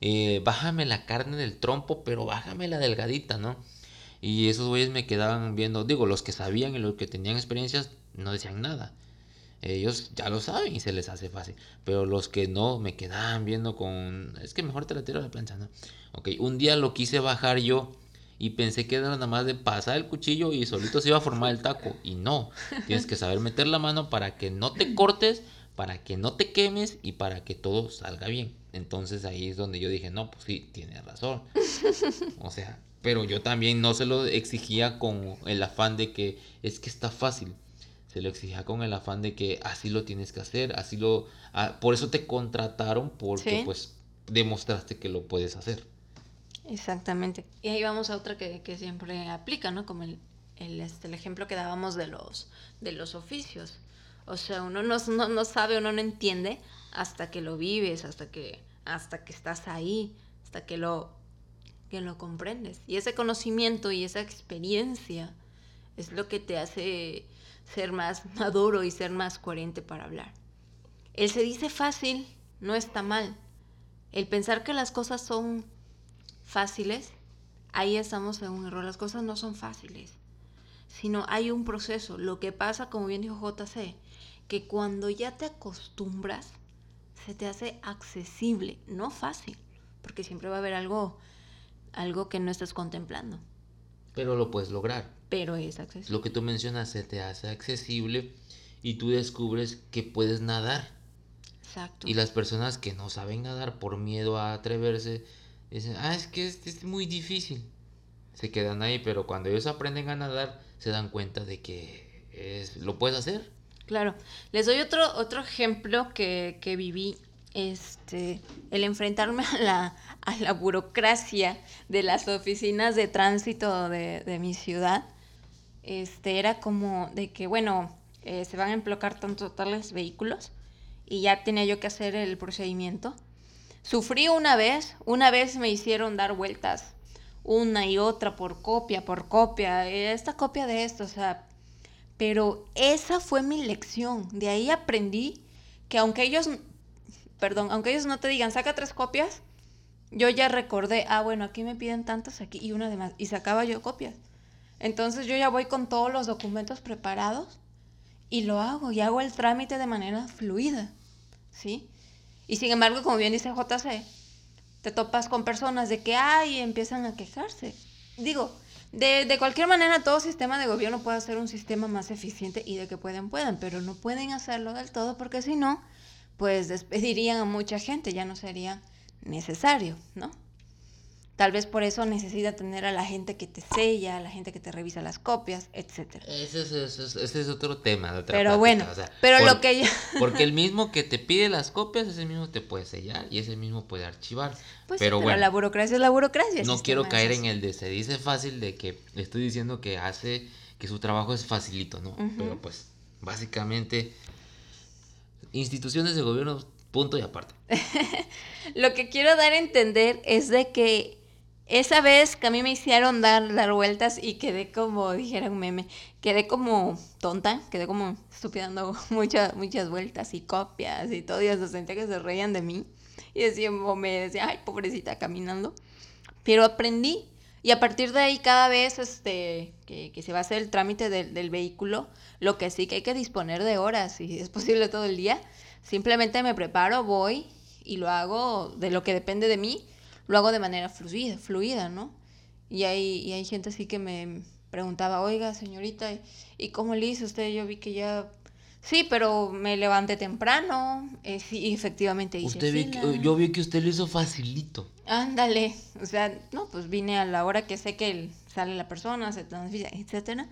Speaker 2: eh, bájame la carne del trompo, pero bájame la delgadita, ¿no? Y esos güeyes me quedaban viendo, digo, los que sabían y los que tenían experiencias no decían nada. Ellos ya lo saben y se les hace fácil. Pero los que no me quedaban viendo con... Es que mejor te la tiro a la plancha, ¿no? Ok, un día lo quise bajar yo y pensé que era nada más de pasar el cuchillo y solito se iba a formar el taco. Y no, tienes que saber meter la mano para que no te cortes, para que no te quemes y para que todo salga bien. Entonces ahí es donde yo dije, no, pues sí, tienes razón. O sea, pero yo también no se lo exigía con el afán de que es que está fácil. Se lo exigía con el afán de que así lo tienes que hacer, así lo... ah, por eso te contrataron, porque
Speaker 1: Sí.
Speaker 2: pues demostraste que lo puedes hacer.
Speaker 1: Exactamente. Y ahí vamos a otra que, que siempre aplica, ¿no? Como el, el, este, el ejemplo que dábamos de los, de los oficios. O sea, uno no, no, no sabe, uno no entiende hasta que lo vives, hasta que, hasta que estás ahí, hasta que lo, que lo comprendes. Y ese conocimiento y esa experiencia es lo que te hace ser más maduro y ser más coherente para hablar. El se dice fácil no está mal. El pensar que las cosas son fáciles, ahí estamos en un error. Las cosas no son fáciles, sino hay un proceso. Lo que pasa, como bien dijo JC, que cuando ya te acostumbras, se te hace accesible, no fácil, porque siempre va a haber algo, algo que no estás contemplando,
Speaker 2: Pero lo puedes lograr.
Speaker 1: pero es accesible.
Speaker 2: Lo que tú mencionas se te hace accesible y tú descubres que puedes nadar.
Speaker 1: Exacto.
Speaker 2: Y las personas que no saben nadar por miedo a atreverse, dicen, ah, es que es, es muy difícil. Se quedan ahí, pero cuando ellos aprenden a nadar, se dan cuenta de que es, lo puedes hacer.
Speaker 1: Claro. Les doy otro, otro ejemplo que, que viví. Este, el enfrentarme a la, a la burocracia de las oficinas de tránsito de, de mi ciudad. Este, era como de que, bueno, eh, se van a emplocar tanto tales vehículos y ya tenía yo que hacer el procedimiento. Sufrí una vez, una vez me hicieron dar vueltas una y otra por copia, por copia, esta copia de esto, o sea, pero esa fue mi lección. De ahí aprendí que aunque ellos, perdón, aunque ellos no te digan, saca tres copias, yo ya recordé, ah, bueno, aquí me piden tantas, aquí y una de más, y sacaba yo copias. Entonces yo ya voy con todos los documentos preparados y lo hago, y hago el trámite de manera fluida, ¿sí? Y sin embargo, como bien dice JC, te topas con personas de que, ay, empiezan a quejarse. Digo, de, de cualquier manera, todo sistema de gobierno puede ser un sistema más eficiente y de que pueden, puedan, pero no pueden hacerlo del todo porque si no, pues despedirían a mucha gente, ya no sería necesario, ¿no? Tal vez por eso necesita tener a la gente que te sella, a la gente que te revisa las copias, etcétera.
Speaker 2: Ese es, ese es- ese es otro tema. de otra
Speaker 1: Pero
Speaker 2: plática,
Speaker 1: bueno,
Speaker 2: o sea,
Speaker 1: pero
Speaker 2: por-
Speaker 1: lo que ya...
Speaker 2: Porque el mismo que te pide las copias, ese mismo te puede sellar y ese mismo puede archivar.
Speaker 1: Pues sí,
Speaker 2: pero bueno,
Speaker 1: la burocracia es la burocracia.
Speaker 2: no quiero caer en el de se dice fácil de que estoy diciendo que hace que su trabajo es facilito, ¿no? Pero pues básicamente instituciones de gobierno punto y aparte.
Speaker 1: Lo que quiero dar a entender es de que esa vez que a mí me hicieron dar, dar vueltas y quedé como, dijera un meme, quedé como tonta, quedé como estúpida dando muchas, muchas vueltas y copias y todo, y hasta sentía que se reían de mí. Y decían, o me decía, ay, pobrecita, caminando. Pero aprendí. Y a partir de ahí, cada vez este, que, que se va a hacer el trámite del, del vehículo, lo que sí que hay que disponer de horas, y es posible todo el día. Simplemente me preparo, voy y lo hago de lo que depende de mí, lo hago de manera fluida, fluida ¿no? Y hay, y hay gente así que me preguntaba, oiga, señorita, ¿y cómo le hizo usted? Yo vi que ya Sí, pero me levanté temprano, eh, sí, efectivamente hice
Speaker 2: Usted vi
Speaker 1: fila.
Speaker 2: que- yo vi que usted lo hizo facilito.
Speaker 1: Ándale, o sea, no, pues vine a la hora que sé que sale la persona, se transfiere, etcétera.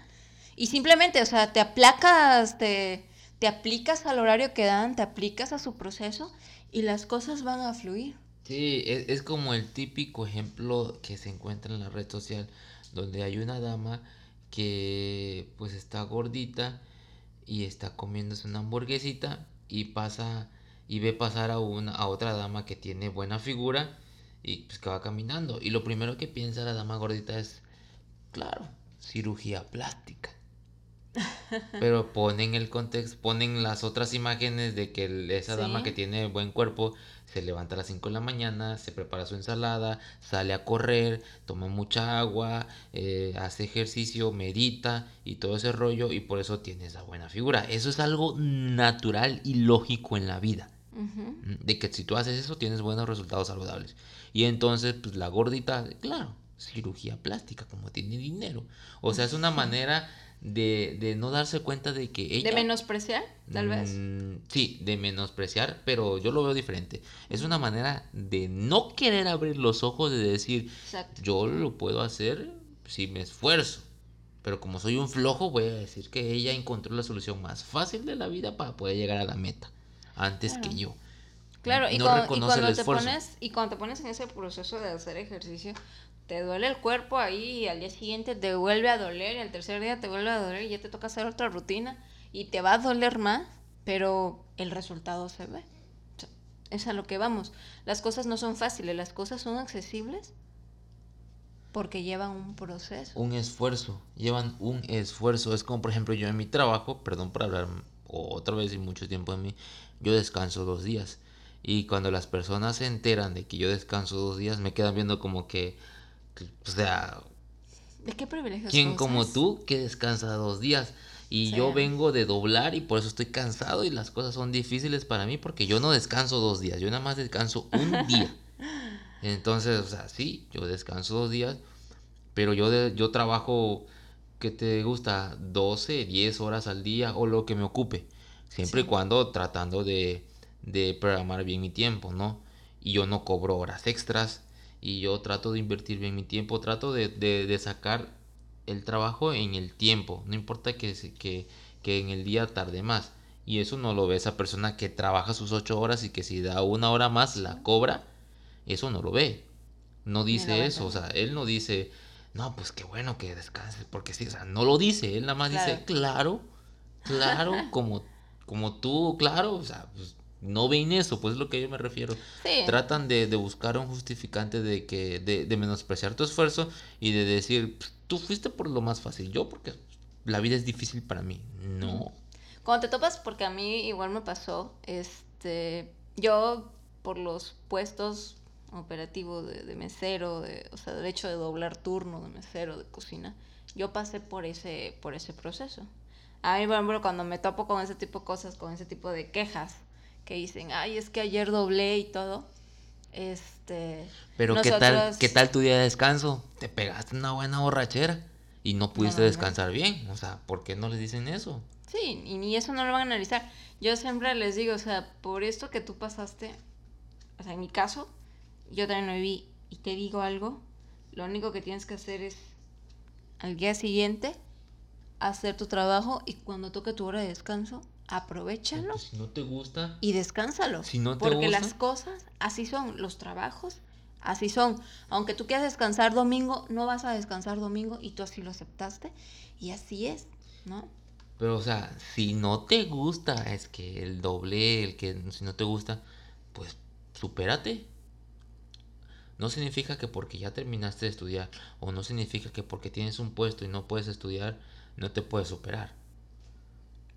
Speaker 1: Y simplemente, o sea, te aplacas, te, te aplicas al horario que dan, te aplicas a su proceso y las cosas van a fluir.
Speaker 2: Sí, es, es como el típico ejemplo que se encuentra en la red social, donde hay una dama que pues está gordita y está comiéndose una hamburguesita y pasa y ve pasar a una a otra dama que tiene buena figura y pues que va caminando y lo primero que piensa la dama gordita es claro, cirugía plástica. Pero ponen el contexto, ponen las otras imágenes de que el- esa dama que tiene buen cuerpo se levanta a las 5 de la mañana, se prepara su ensalada, sale a correr, toma mucha agua, eh, hace ejercicio, medita y todo ese rollo y por eso tiene esa buena figura. Eso es algo natural y lógico en la vida.
Speaker 1: Ujú.
Speaker 2: ¿m? De que si tú haces eso tienes buenos resultados saludables. Y entonces, pues la gordita, claro, cirugía plástica, como tiene dinero. O sea, es una manera de, de no darse cuenta de que ella...
Speaker 1: De menospreciar, tal vez.
Speaker 2: Mm, sí, de menospreciar, pero yo lo veo diferente. Es una manera de no querer abrir los ojos, de decir,
Speaker 1: Exacto.
Speaker 2: yo lo puedo hacer si me esfuerzo. Pero como soy un flojo, voy a decir que ella encontró la solución más fácil de la vida para poder llegar a la meta, antes que yo.
Speaker 1: Claro, y, cuando, y cuando te pones, y cuando te pones en ese proceso de hacer ejercicio, te duele el cuerpo ahí y al día siguiente te vuelve a doler y al tercer día te vuelve a doler y ya te toca hacer otra rutina y te va a doler más, pero el resultado se ve. O sea, es a lo que vamos. Las cosas no son fáciles, las cosas son accesibles porque llevan un proceso.
Speaker 2: Un esfuerzo, llevan un esfuerzo. Es como, por ejemplo, yo en mi trabajo, perdón por hablar otra vez y mucho tiempo de mí, yo descanso dos días. Y cuando las personas se enteran de que yo descanso dos días, me quedan viendo como que, o sea,
Speaker 1: ¿De qué privilegios
Speaker 2: ¿quién como tú que descansa dos días? Y
Speaker 1: Sí.
Speaker 2: yo vengo de doblar y por eso estoy cansado y las cosas son difíciles para mí porque yo no descanso dos días, yo nada más descanso un día. Entonces, o sea, sí, yo descanso dos días, pero yo, de- yo trabajo, ¿qué te gusta? 12, 10 horas al día o lo que me ocupe. Siempre y cuando tratando de, de programar bien mi tiempo, ¿no? Y yo no cobro horas extras y yo trato de invertir bien mi tiempo, trato de, de- de sacar el trabajo en el tiempo, no importa que, que, que en el día tarde más. Y eso no lo ve esa persona que trabaja sus 8 horas y que si da una hora más la cobra. Eso no lo ve. No dice eso, o sea, él no dice, no, pues qué bueno que descanses, porque sí, o sea, no lo dice, él nada más dice, claro, claro, como, como tú, claro, o sea, pues, no ven eso, pues es lo que yo me refiero.
Speaker 1: Sí.
Speaker 2: Tratan de, de buscar un justificante de que, de, de menospreciar tu esfuerzo y de decir, "Pues, tú fuiste por lo más fácil, yo porque la vida es difícil para mí. No.
Speaker 1: Cuando te topas, porque a mí igual me pasó, este, yo por los puestos operativos de, de mesero, de, o sea, del hecho de doblar turno de mesero, de cocina, yo pasé por ese, por ese proceso. A mí, por ejemplo, cuando me topo con ese tipo de cosas, con ese tipo de quejas, que dicen, ay, es que ayer doblé y todo, este...
Speaker 2: Pero ¿qué tal,
Speaker 1: nosotros-
Speaker 2: ¿qué tal tu día de descanso? Te pegaste una buena borrachera y no pudiste
Speaker 1: no, no.
Speaker 2: descansar bien. O sea, ¿por qué no les dicen eso?
Speaker 1: Sí, y ni eso no lo van a analizar. Yo siempre les digo, o sea, por esto que tú pasaste, o sea, en mi caso, yo también lo viví y te digo algo, lo único que tienes que hacer es al día siguiente hacer tu trabajo y cuando toque tu hora de descanso, aprovechalo
Speaker 2: si no te gusta,
Speaker 1: y descánsalo.
Speaker 2: Si no te
Speaker 1: porque
Speaker 2: gusta.
Speaker 1: las cosas así son, los trabajos así son. Aunque tú quieras descansar domingo, no vas a descansar domingo y tú así lo aceptaste y así es, ¿no?
Speaker 2: pero o sea, si no te gusta, es que el doble, el que si no te gusta, pues supérate. No significa que porque ya terminaste de estudiar o no significa que porque tienes un puesto y no puedes estudiar, no te puedes superar.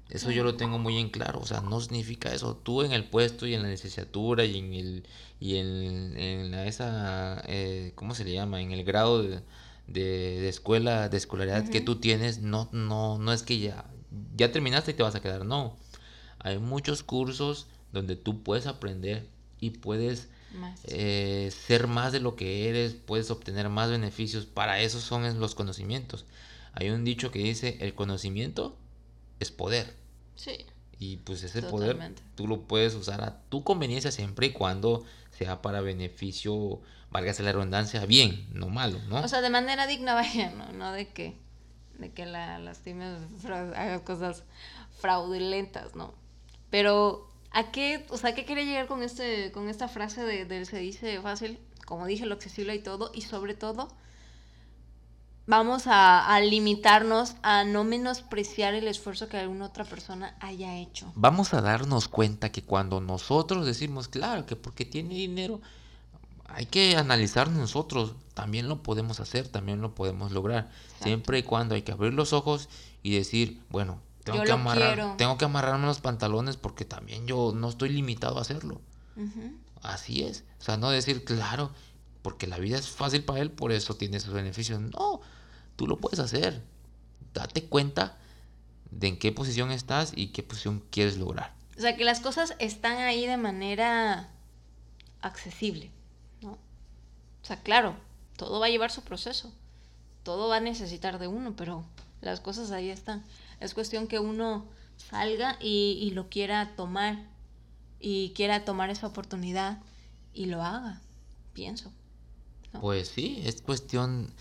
Speaker 2: Eso yo lo tengo muy en claro, o sea, no significa eso. Tú en el puesto y en la licenciatura y en el y en, en la esa eh, ¿cómo se le llama? En el grado de, de, de escuela, de escolaridad que tú tienes, no no no es que ya ya terminaste y te vas a quedar, no. Hay muchos cursos donde tú puedes aprender y puedes
Speaker 1: Más.
Speaker 2: eh, ser más de lo que eres, puedes obtener más beneficios. Para eso son los conocimientos. Hay un dicho que dice, el conocimiento es poder.
Speaker 1: Sí.
Speaker 2: Y pues ese poder tú lo puedes usar a tu conveniencia siempre y cuando sea para beneficio, válgase la redundancia, bien, no malo, ¿no?
Speaker 1: O sea, de manera digna, vaya, no, no de que, de que la lastimes, hagas cosas fraudulentas, ¿no? Pero, ¿a qué, o sea, qué quiere llegar con, este, con esta frase de, de se dice fácil? Como dije, lo accesible y todo, y sobre todo vamos a, limitarnos a no menospreciar el esfuerzo que alguna otra persona haya hecho.
Speaker 2: Vamos a darnos cuenta que cuando nosotros decimos, claro, que porque tiene dinero, hay que analizar nosotros, también lo podemos hacer, también lo podemos lograr, siempre y cuando hay que abrir los ojos y decir, bueno, tengo que amarrar, tengo que amarrarme los pantalones porque también yo no estoy limitado a hacerlo. Así es, o sea, no decir, claro, porque la vida es fácil para él, por eso tiene sus beneficios. No, tú lo puedes hacer. Date cuenta de en qué posición estás y qué posición quieres lograr.
Speaker 1: O sea, que las cosas están ahí de manera accesible, ¿no? O sea, claro, todo va a llevar su proceso. Todo va a necesitar de uno, pero las cosas ahí están. Es cuestión que uno salga y, y lo quiera tomar y quiera tomar esa oportunidad y lo haga, pienso.
Speaker 2: Pues sí, es cuestión,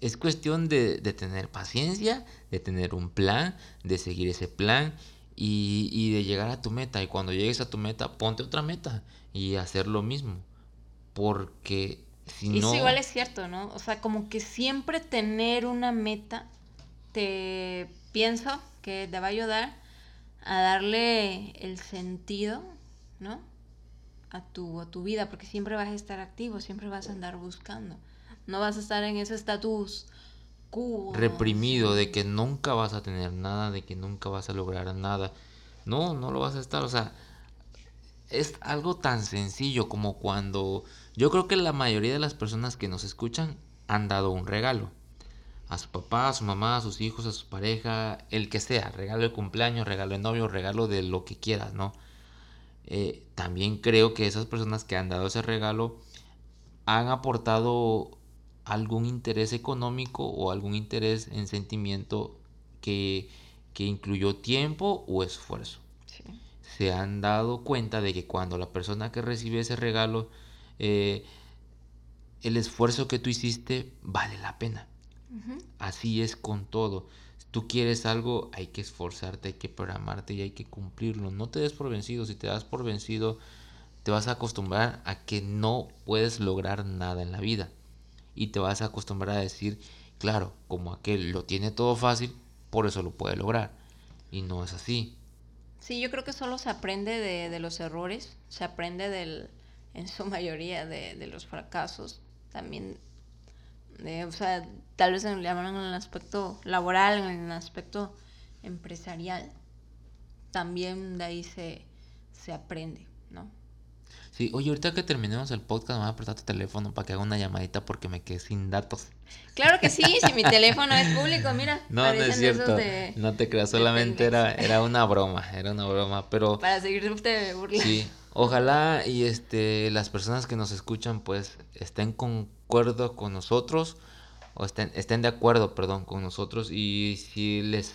Speaker 2: es cuestión de, tener paciencia, de tener un plan, de seguir ese plan y, de llegar a tu meta. Y cuando llegues a tu meta, ponte otra meta y hacer lo mismo. Porque si no...
Speaker 1: Eso igual es cierto, ¿no? O sea, como que siempre tener una meta te pienso que te va a ayudar a darle el sentido, ¿no? a tu, a tu vida, porque siempre vas a estar activo, siempre vas a andar buscando. No vas a estar en ese estatus
Speaker 2: reprimido de que nunca vas a tener nada, de que nunca vas a lograr nada. No, no lo vas a estar, o sea, es algo tan sencillo como cuando yo creo que la mayoría de las personas que nos escuchan han dado un regalo a su papá, a su mamá, a sus hijos, a su pareja, el que sea, regalo de cumpleaños, regalo de novio, regalo de lo que quieras, ¿no? Eh, también creo que esas personas que han dado ese regalo han aportado algún interés económico o algún interés en sentimiento que, incluyó tiempo o esfuerzo. Se han dado cuenta de que cuando la persona que recibe ese regalo, eh, el esfuerzo que tú hiciste vale la pena. Así es con todo tú quieres algo, hay que esforzarte, hay que programarte y hay que cumplirlo. No te des por vencido. Si te das por vencido, te vas a acostumbrar a que no puedes lograr nada en la vida. Y te vas a acostumbrar a decir, claro, como aquel lo tiene todo fácil, por eso lo puede lograr. Y no es así.
Speaker 1: Sí, yo creo que solo se aprende de, los errores, se aprende del, en su mayoría de, de los fracasos. También o sea, tal vez en, en el aspecto laboral, en el aspecto empresarial, también de ahí se, se aprende, ¿no?
Speaker 2: Sí, oye, ahorita que terminemos el podcast, me voy a apretar tu teléfono para que haga una llamadita porque me quedé sin datos.
Speaker 1: Claro que sí, si mi teléfono es público, mira.
Speaker 2: No, no es cierto. no te creas, solamente era, era una broma, era una broma, pero.
Speaker 1: Para seguirte burlando.
Speaker 2: Sí, ojalá y este las personas que nos escuchan, pues, estén con acuerdo con nosotros, o estén, estén de acuerdo, perdón, con nosotros, y si les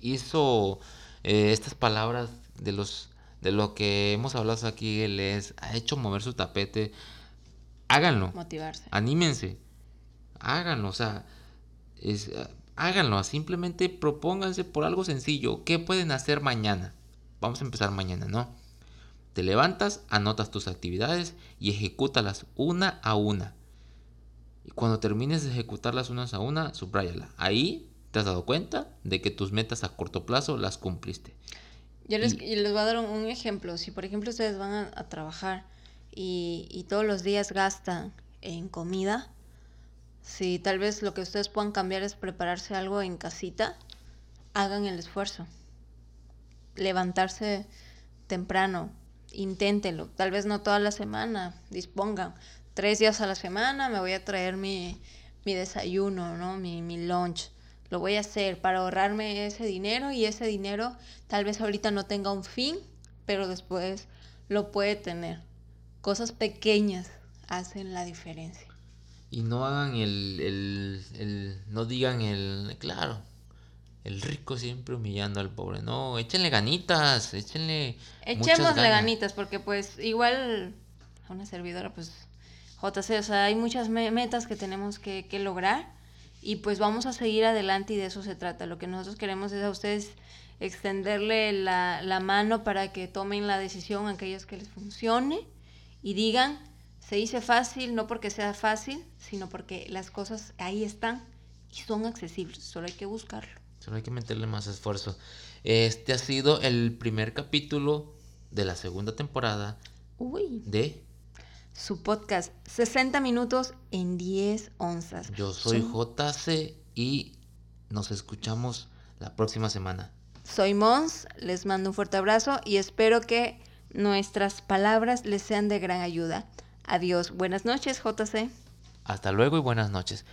Speaker 2: hizo eh, estas palabras de los de lo que hemos hablado aquí les ha hecho mover su tapete, háganlo.
Speaker 1: Motivarse.
Speaker 2: Anímense. Háganlo, o sea, es, háganlo, simplemente propónganse por algo sencillo. ¿Qué pueden hacer mañana? Vamos a empezar mañana, ¿no? Te levantas, anotas tus actividades y ejecútalas una a una. Y cuando termines de ejecutarlas unas a una, subráyala. Ahí te has dado cuenta de que tus metas a corto plazo las cumpliste.
Speaker 1: Yo les, les voy a dar un, ejemplo. Si por ejemplo ustedes van a, trabajar y, y, todos los días gastan en comida, si tal vez lo que ustedes puedan cambiar es prepararse algo en casita, hagan el esfuerzo. Levantarse temprano, inténtenlo. Tal vez no toda la semana, dispongan tres días a la semana me voy a traer mi, desayuno, ¿no? Mi, mi lunch. Lo voy a hacer para ahorrarme ese dinero y ese dinero tal vez ahorita no tenga un fin, pero después lo puede tener. Cosas pequeñas hacen la diferencia.
Speaker 2: Y no hagan el, el, el no digan el, claro, el rico siempre humillando al pobre. No, échenle ganitas, échenle.
Speaker 1: Echémosle ganitas, porque pues igual a una servidora, pues JC, o sea, hay muchas metas que tenemos que, que lograr y pues vamos a seguir adelante y de eso se trata. Lo que nosotros queremos es a ustedes extenderle la, la mano para que tomen la decisión a aquellos que les funcione y digan, se dice fácil, no porque sea fácil, sino porque las cosas ahí están y son accesibles, solo hay que buscarlo.
Speaker 2: Solo hay que meterle más esfuerzo. Este ha sido el primer capítulo de la segunda temporada
Speaker 1: Uy.
Speaker 2: de
Speaker 1: su podcast 60 minutos en 10 onzas.
Speaker 2: Yo soy JC y nos escuchamos la próxima semana.
Speaker 1: Soy Mons, les mando un fuerte abrazo y espero que nuestras palabras les sean de gran ayuda. Adiós, buenas noches JC.
Speaker 2: Hasta luego y buenas noches.